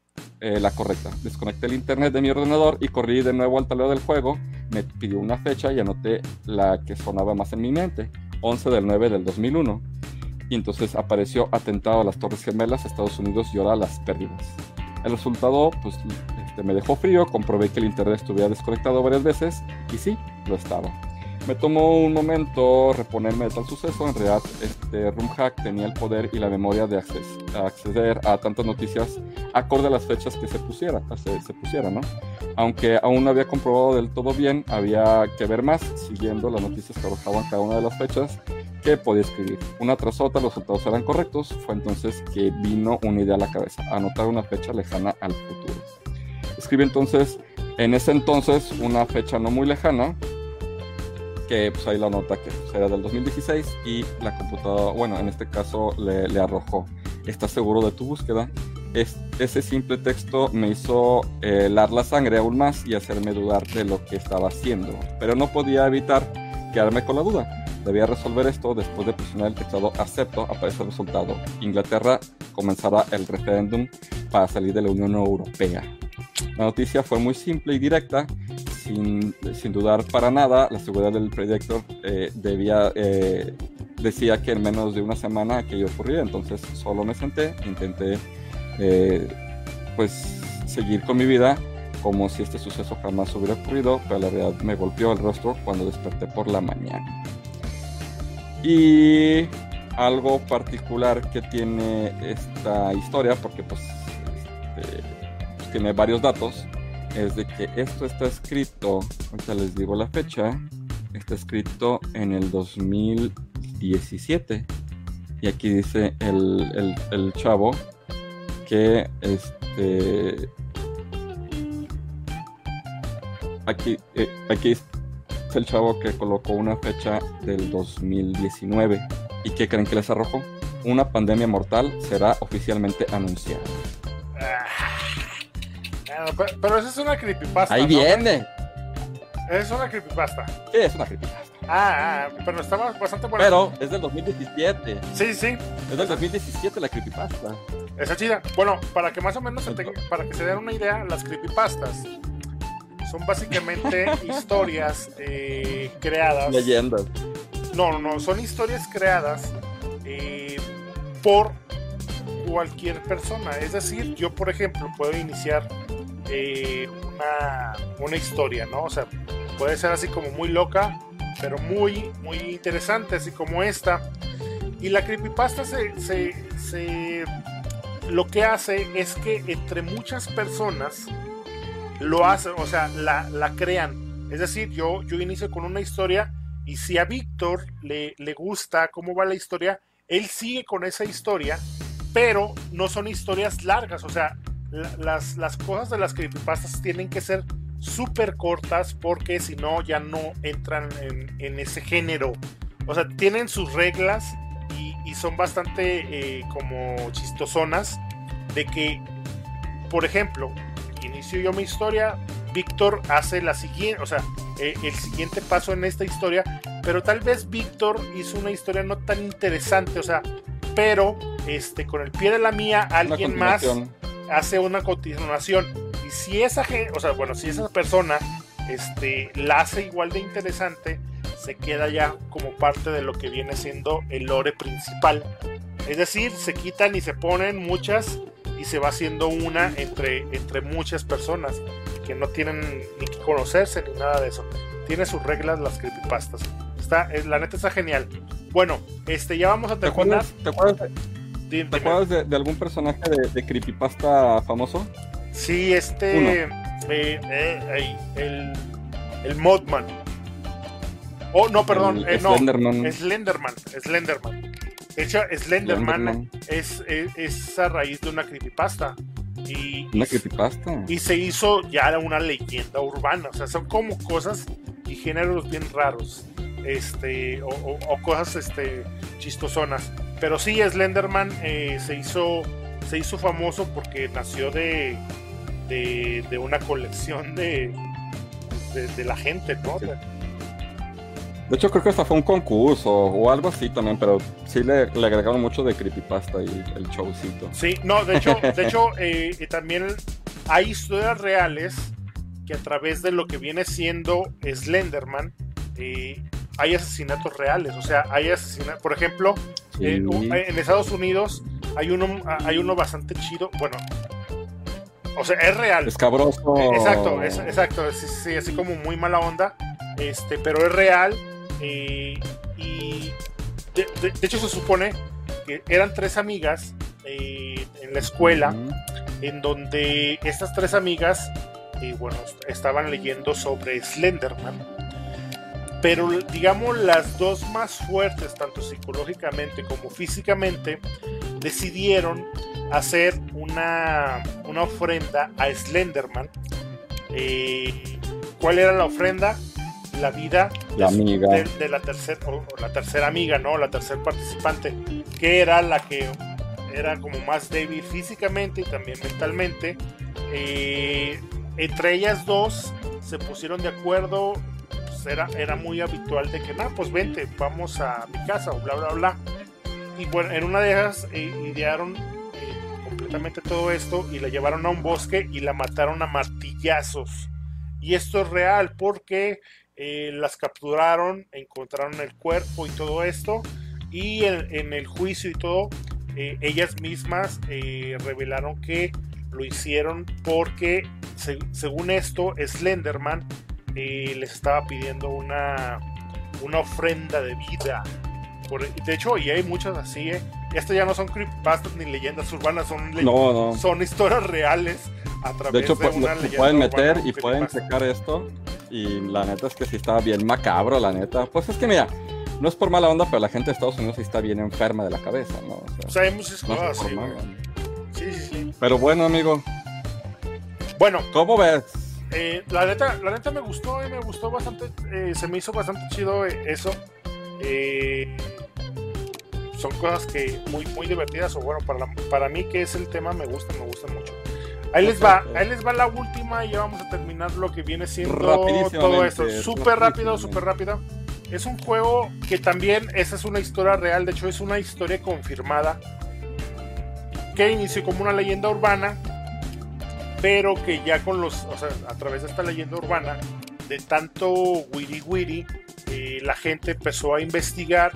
eh, la correcta. Desconecté el internet de mi ordenador y corrí de nuevo al tablero del juego. Me pidió una fecha y anoté la que sonaba más en mi mente, 11 del 9 del 2001. Y entonces apareció atentado a las Torres Gemelas, Estados Unidos llora las pérdidas. El resultado, pues, este, me dejó frío, comprobé que el internet estuviera desconectado varias veces y sí, lo estaba. Me tomó un momento reponerme de tal suceso. En realidad, este RoomHack tenía el poder y la memoria de acceder a tantas noticias acorde a las fechas que se pusiera, se, se pusiera, ¿no? Aunque aún no había comprobado del todo bien, había que ver más siguiendo las noticias que arrojaban cada una de las fechas que podía escribir. Una tras otra, los resultados eran correctos. Fue entonces que vino una idea a la cabeza: anotar una fecha lejana al futuro. Escribí entonces, en ese entonces, una fecha no muy lejana, que pues ahí la nota que pues, era del 2016 y la computadora, bueno, en este caso le, arrojó. ¿Estás seguro de tu búsqueda? Es, ese simple texto me hizo helar la sangre aún más y hacerme dudar de lo que estaba haciendo, pero no podía evitar quedarme con la duda. Debía resolver esto después de presionar el teclado acepto, aparece el resultado. Inglaterra comenzará el referéndum para salir de la Unión Europea. La noticia fue muy simple y directa sin, dudar para nada, la seguridad del proyecto eh, debía, eh, decía que en menos de una semana aquello ocurría, entonces solo me senté, intenté eh, pues seguir con mi vida como si este suceso jamás hubiera ocurrido, pero la realidad me golpeó el rostro cuando desperté por la mañana. Y algo particular que tiene esta historia, porque pues, este, pues tiene varios datos, es de que esto está escrito, ahorita les digo la fecha, está escrito en el 2017. Y aquí dice el, el, chavo que este aquí, eh, aquí es el chavo que colocó una fecha del 2019. ¿Y qué creen que les arrojó? Una pandemia mortal será oficialmente anunciada. pero, esa es una creepypasta. Ahí viene. Es una creepypasta. Sí, es una creepypasta. Ah, ah pero está bastante buena. Pero es del 2017. Sí, sí. Es del 2017 la creepypasta. Esa chida. Bueno, para que más o menos se para que se den una idea, las creepypastas son básicamente historias eh, creadas. Leyendas. No, no, son historias creadas eh, por cualquier persona. Es decir, yo, por ejemplo, puedo iniciar eh, una, una, historia, ¿no? O sea, puede ser así como muy loca, pero muy, muy interesante, así como esta. Y la creepypasta se, se, se lo que hace es que entre muchas personas lo hacen, o sea, la, la crean. Es decir, yo, yo inicio con una historia y si a Víctor le, le gusta cómo va la historia, él sigue con esa historia, pero no son historias largas, o sea, las, las cosas de las creepypastas tienen que ser súper cortas porque si no ya no entran en, ese género. O sea, tienen sus reglas y, son bastante eh, como chistosonas de que, por ejemplo, inicio yo mi historia, Víctor hace la siguiente, o sea, eh, el siguiente paso en esta historia, pero tal vez Víctor hizo una historia no tan interesante, o sea, pero este, con el pie de la mía, alguien más hace una continuación. Y si esa o sea, bueno, si esa persona este, la hace igual de interesante, se queda ya como parte de lo que viene siendo el lore principal. Es decir, se quitan y se ponen muchas y se va haciendo una entre, entre muchas personas que no tienen ni que conocerse ni nada de eso. Tiene sus reglas las creepypastas. Está, la neta está genial. Bueno, este ya vamos a terminar. ¿Te acuerdas, ¿Te acuerdas de, algún personaje de, creepypasta famoso? Sí, este. Eh, eh, el, el Modman. Oh, no, perdón. Eh, no, Slenderman. Slenderman. Slenderman. De hecho, Slenderman, Es, es, a raíz de una creepypasta. Y, una creepypasta. Y se hizo ya una leyenda urbana. O sea, son como cosas y géneros bien raros. Este, o, o cosas este, chistosonas. Pero sí, Slenderman eh, se, hizo, se hizo famoso porque nació de, de, una colección de, de, la gente, ¿no? De hecho, creo que hasta fue un concurso o algo así también, pero sí le, le agregaron mucho de creepypasta y el showcito. Sí, no, de hecho, de hecho eh, también hay historias reales que a través de lo que viene siendo Slenderman, eh, hay asesinatos reales. O sea, hay asesinatos. Por ejemplo, eh, en Estados Unidos hay uno, hay uno bastante chido. Bueno, o sea, es real. Escabroso. exacto, exacto. Sí, así como muy mala onda. Este, pero es real. Eh, y de, hecho se supone que eran tres amigas eh, en la escuela, en donde estas tres amigas, eh, bueno, estaban leyendo sobre Slenderman. Pero digamos las dos más fuertes, tanto psicológicamente como físicamente, decidieron hacer una, una ofrenda a Slenderman. ¿Cuál era la ofrenda? la vida de, la tercera la tercera amiga, ¿no? La tercera participante, que era la que era como más débil físicamente y también mentalmente. Eh, entre ellas dos se pusieron de acuerdo, pues era, era muy habitual de que, nada, pues vente, vamos a mi casa o bla, bla, bla. Y bueno, en una de esas eh, idearon eh, completamente todo esto y la llevaron a un bosque y la mataron a martillazos. Y esto es real porque eh, las capturaron, encontraron el cuerpo y todo esto, y en, el juicio y todo, eh, ellas mismas revelaron que lo hicieron porque, según esto, Slenderman les estaba pidiendo una, una ofrenda de vida. De hecho, y hay muchas así, ¿eh? Esto ya no son creepypastas ni leyendas urbanas, son, son historias reales a través de, hecho, de una pueden meter y pueden checar esto y la neta es que sí estaba bien macabro, la neta. Pues es que mira, no es por mala onda, pero la gente de Estados Unidos sí está bien enferma de la cabeza, ¿no? O sea, hay muchas cosas, sí, sí, sí, sí. Pero bueno, amigo. Bueno. ¿Cómo ves? Eh, la, neta, la neta me gustó, y me gustó bastante, eh, se me hizo bastante chido eh, son cosas que muy, muy divertidas, o bueno, para, para mí que es el tema, me gusta, me gusta mucho. Ahí les va, ahí les va la última y ya vamos a terminar lo que viene siendo todo esto. Súper rápido, súper rápido. Es un juego que también, esa es una historia real, de hecho es una historia confirmada, que inició como una leyenda urbana, pero que ya con los, o sea, a través de esta leyenda urbana, de tanto wiri wiri, eh, la gente empezó a investigar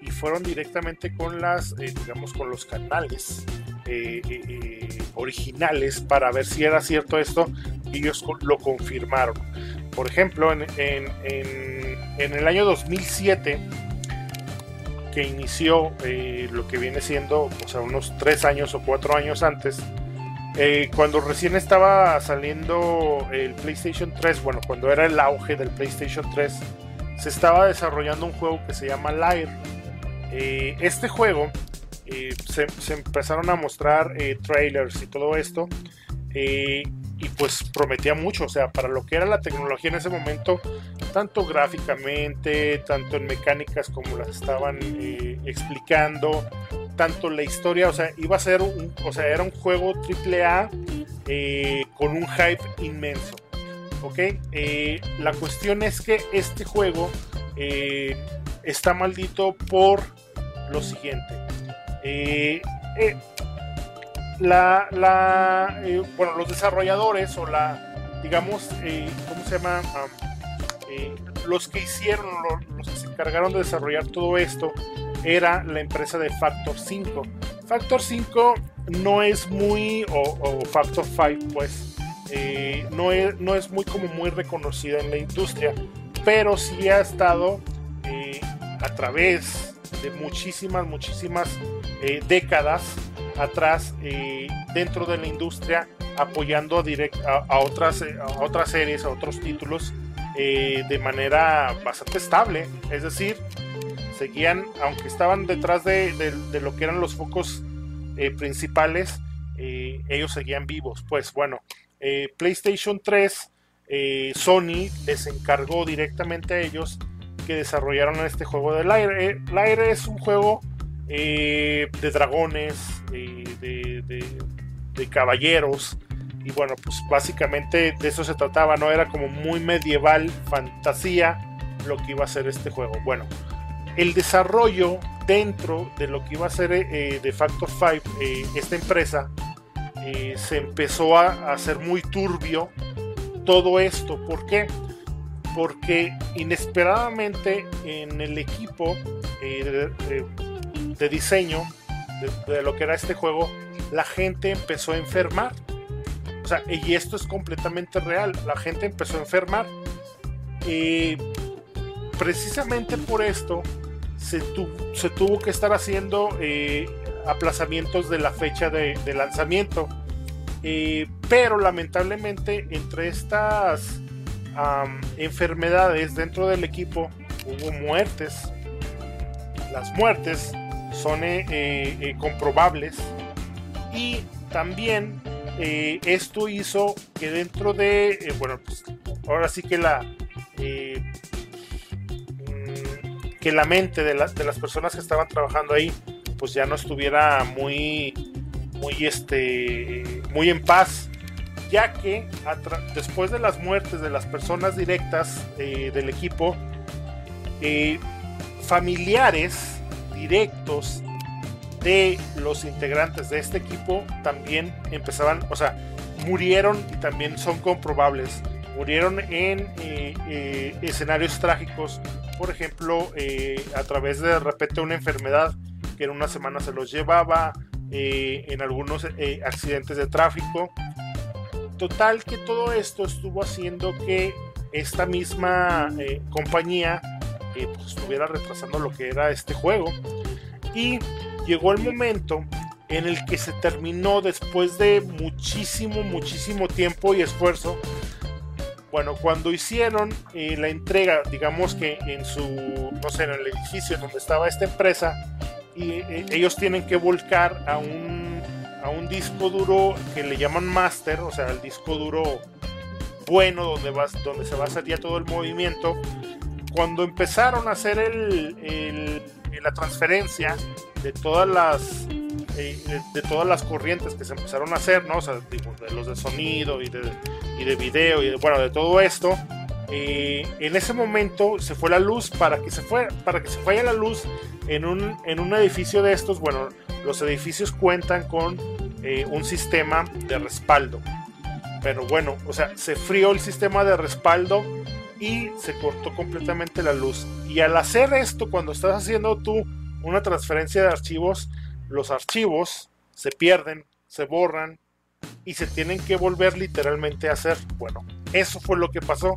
y fueron directamente con las, eh, digamos, con los canales eh, originales para ver si era cierto esto y ellos lo confirmaron. Por ejemplo, en, el año 2007, que inició lo que viene siendo, o sea, unos tres años o cuatro años antes, cuando recién estaba saliendo el PlayStation 3, bueno, cuando era el auge del PlayStation 3, se estaba desarrollando un juego que se llama Lyre. este juego eh, se, empezaron a mostrar eh, trailers y todo esto. Eh, y pues prometía mucho, o sea, para lo que era la tecnología en ese momento, tanto gráficamente, tanto en mecánicas como las estaban explicando, tanto la historia, o sea, iba a ser un, o sea, era un juego triple A con un hype inmenso. ¿Ok? la cuestión es que este juego está maldito por lo siguiente. Eh, eh, la, eh, bueno, los desarrolladores o la, digamos, ¿cómo se llama? los que hicieron, los, que se encargaron de desarrollar todo esto, era la empresa de Factor 5. Factor 5 no es muy, o, Factor 5, pues, no, es, no es muy como muy reconocida en la industria, pero sí ha estado a través de muchísimas, muchísimas eh, décadas atrás eh, dentro de la industria apoyando a, a, otras, eh, a otras series, a otros títulos de manera bastante estable. Es decir, seguían, aunque estaban detrás de, de lo que eran los focos principales, ellos seguían vivos. Pues bueno, PlayStation 3, Sony les encargó directamente a ellos que desarrollaron este juego del aire. El aire es un juego eh, de dragones, de, de, caballeros. Y bueno, pues básicamente de eso se trataba, ¿no? Era como muy medieval, fantasía, lo que iba a ser este juego. Bueno, el desarrollo dentro de lo que iba a ser eh, de Factor 5, eh, esta empresa, eh, se empezó a, hacer muy turbio todo esto. ¿Por qué? Porque inesperadamente en el equipo de, diseño de, lo que era este juego, la gente empezó a enfermar. O sea, y esto es completamente real. La gente empezó a enfermar. Y precisamente por esto se, se tuvo que estar haciendo eh, aplazamientos de la fecha de, lanzamiento. Eh, pero lamentablemente entre estas enfermedades dentro del equipo hubo muertes. Las muertes son eh, comprobables y también esto hizo que dentro de, bueno, pues ahora sí que la que la mente de, de las personas que estaban trabajando ahí pues ya no estuviera muy muy este muy en paz ya que después de las muertes de las personas directas eh, del equipo eh, familiares directos de los integrantes de este equipo también empezaban o sea murieron y también son comprobables. Murieron en eh, escenarios trágicos por ejemplo, a través de de repente una enfermedad que en una semana se los llevaba, eh, en algunos eh, accidentes de tráfico. Total que todo esto estuvo haciendo que esta misma compañía pues, estuviera retrasando lo que era este juego. Y llegó el momento en el que se terminó después de muchísimo, muchísimo tiempo y esfuerzo bueno, cuando hicieron eh, la entrega, digamos que en su, no sé, en el edificio donde estaba esta empresa, y eh, ellos tienen que volcar a un, a un disco duro que le llaman master, o sea, el disco duro bueno donde, vas, donde se va a hacer ya todo el movimiento. Cuando empezaron a hacer el, la transferencia de todas las eh, de, todas las corrientes que se empezaron a hacer, ¿no? O sea, de los de sonido y de, y de video y bueno, de todo esto. Eh, en ese momento se fue la luz para que se fue para que se vaya la luz en un, en un edificio de estos. Bueno, los edificios cuentan con eh, un sistema de respaldo. Pero bueno, o sea, se frió el sistema de respaldo y se cortó completamente la luz. Y al hacer esto, cuando estás haciendo tú una transferencia de archivos, los archivos se pierden, se borran y se tienen que volver literalmente a hacer. Bueno, eso fue lo que pasó.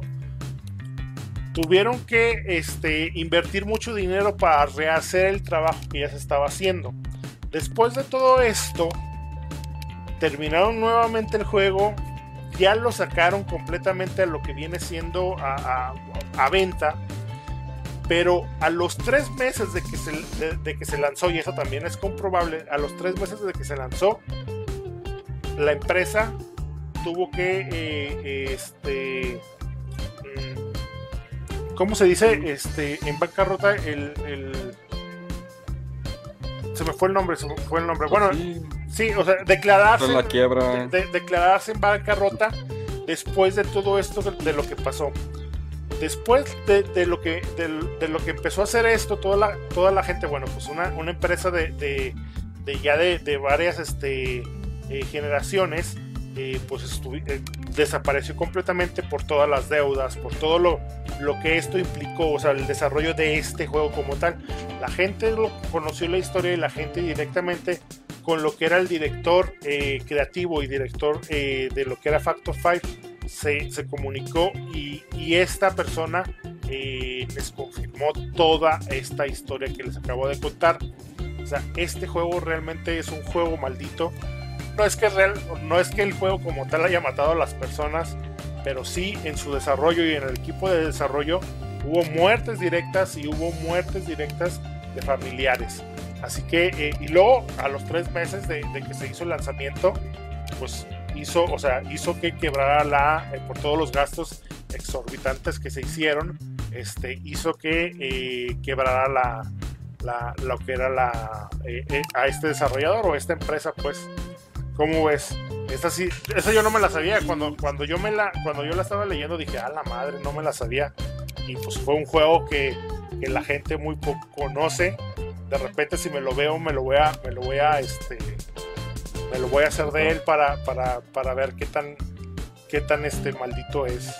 Tuvieron que este, invertir mucho dinero para rehacer el trabajo que ya se estaba haciendo. Después de todo esto, terminaron nuevamente el juego, ya lo sacaron completamente a lo que viene siendo a, venta pero a los tres meses de que, se, de, que se lanzó, y eso también es comprobable, a los tres meses de que se lanzó, la empresa tuvo que, eh, este, ¿cómo se dice? Este, en bancarrota, el, se me fue el nombre, se me fue el nombre. Bueno, sí, o sea, declararse, la quiebra. declararse en bancarrota después de todo esto de lo que pasó después de, lo que, de, lo que empezó a hacer esto, toda la, toda la gente, bueno, pues una, una empresa de, de ya de, varias este, eh, generaciones, eh, pues eh, desapareció completamente por todas las deudas, por todo lo, lo que esto implicó, o sea, el desarrollo de este juego como tal. La gente lo, conoció la historia y la gente directamente con lo que era el director creativo y director de lo que era Factor 5 se, comunicó y, esta persona eh, les confirmó toda esta historia que les acabo de contar. O sea, este juego realmente es un juego maldito. No es que, real, no es que el juego como tal haya matado a las personas, pero sí en su desarrollo y en el equipo de desarrollo hubo muertes directas y hubo muertes directas de familiares. Así que, eh, y luego a los tres meses de, que se hizo el lanzamiento, pues hizo, o sea, hizo que quebrara la, eh, por todos los gastos exorbitantes que se hicieron, este, hizo que eh, quebrara la, la, lo que era la, a este desarrollador o esta empresa, pues, ¿cómo ves? Esta sí, esa yo no me la sabía, cuando, cuando, yo me la, cuando yo la estaba leyendo dije, a la madre, no me la sabía. y pues fue un juego que, que, la gente muy poco conoce. De repente si me lo veo me lo voy a, me lo voy a, este, me lo voy a hacer de él para, para, para ver qué tan, qué tan este maldito es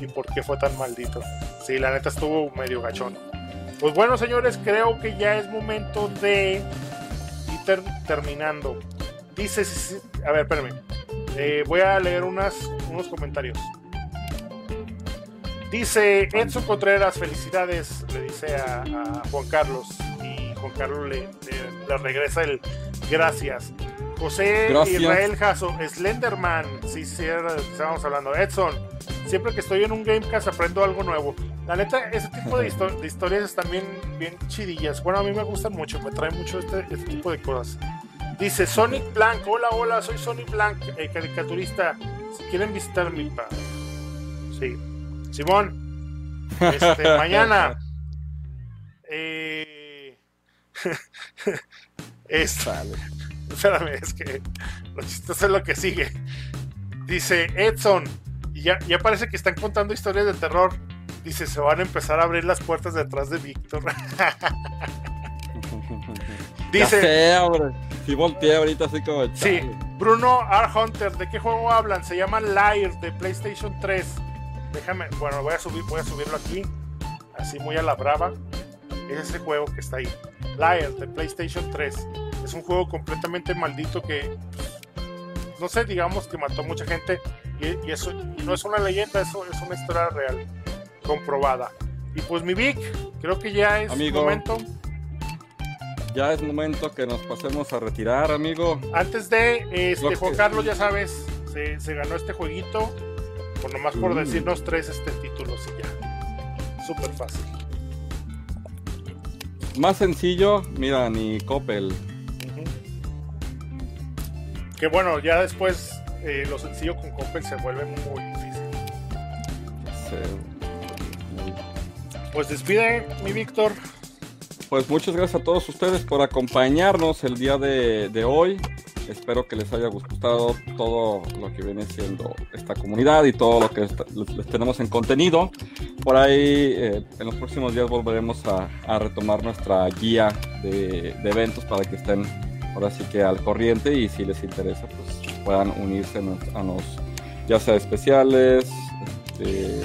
y por qué fue tan maldito. Sí, la neta estuvo medio gachón. Pues bueno, señores, creo que ya es momento de ir terminando. Dice, a ver, espérenme. Eh, voy a leer unas, unos comentarios. Dice Enzo Contreras, felicidades, le dice a, Juan Carlos. Y Juan Carlos le, le, regresa el gracias. José Israel Jasso, Slenderman, sí, sí, estábamos hablando. Edson, siempre que estoy en un Gamecast aprendo algo nuevo. La neta, ese tipo de, historias están bien, bien chidillas. Bueno, a mí me gustan mucho, me trae mucho este, este tipo de cosas. Dice Sonic Blanc, hola, hola, soy Sonic Blanc, eh, caricaturista. Si quieren visitar mi pa. Sí. Simón, este, mañana. Eh... Espérame, es que lo chistoso es lo que sigue. Dice Edson, y ya, ya parece que están contando historias de terror. Dice, se van a empezar a abrir las puertas detrás de Víctor. Dice. Si volteé ahorita así como. Sí, Bruno R. Hunter, ¿de qué juego hablan? Se llama Liar de PlayStation 3. Déjame, bueno, voy a subir, voy a subirlo aquí. Así muy a la brava. Es ese juego que está ahí. Liar de PlayStation 3. Es un juego completamente maldito que. no sé, digamos que mató a mucha gente. Y, eso no es una leyenda, eso es una historia real. Comprobada. Y pues mi Vic, creo que ya es Amigo. momento ya es momento que nos pasemos a retirar, amigo. Antes de, este, Juan Carlos, ya sabes, se, ganó este jueguito. Por nomás por mm. decirnos tres este títulos y ya. Súper fácil. Más sencillo, mira, ni Coppel. Que bueno, ya después eh, lo sencillo con Coppel se vuelve muy difícil. Pues despide, mi Víctor pues muchas gracias a todos ustedes por acompañarnos el día de, hoy. Espero que les haya gustado todo lo que viene siendo esta comunidad y todo lo que les tenemos en contenido. Por ahí eh, en los próximos días volveremos a, retomar nuestra guía de, eventos para que estén ahora sí que al corriente y si les interesa pues puedan unirse a los ya sea especiales, este,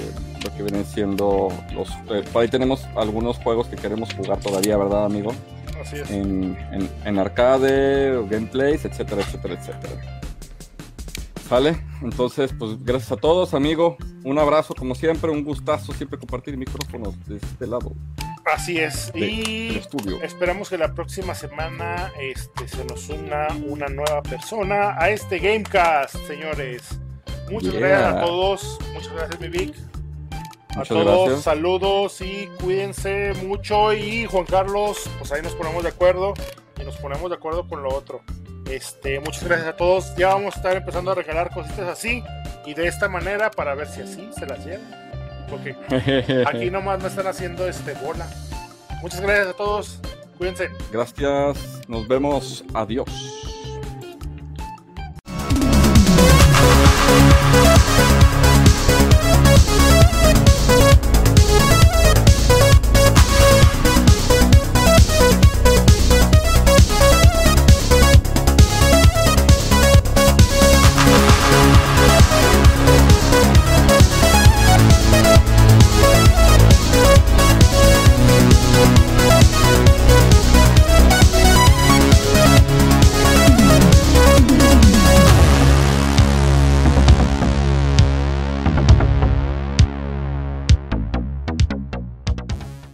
que vienen siendo los... Eh, por ahí tenemos algunos juegos que queremos jugar todavía, ¿verdad, amigo? Así es. En, en, arcade, gameplays, etcétera, etcétera, etcétera. ¿Sale? Entonces, pues gracias a todos, amigo. Un abrazo, como siempre, un gustazo siempre compartir micrófonos de este lado. Así es. y esperamos que la próxima semana este, se nos una una nueva persona a este Gamecast, señores. Muchas gracias a todos. Muchas gracias, mi Vic a todos, saludos y cuídense mucho. Y Juan Carlos, pues ahí nos ponemos de acuerdo y nos ponemos de acuerdo con lo otro. Este, muchas gracias a todos. Ya vamos a estar empezando a regalar cositas así y de esta manera para ver si así se las llevan. Porque aquí nomás me están haciendo este bola. Muchas gracias a todos. Cuídense. Gracias. Nos vemos. Adiós.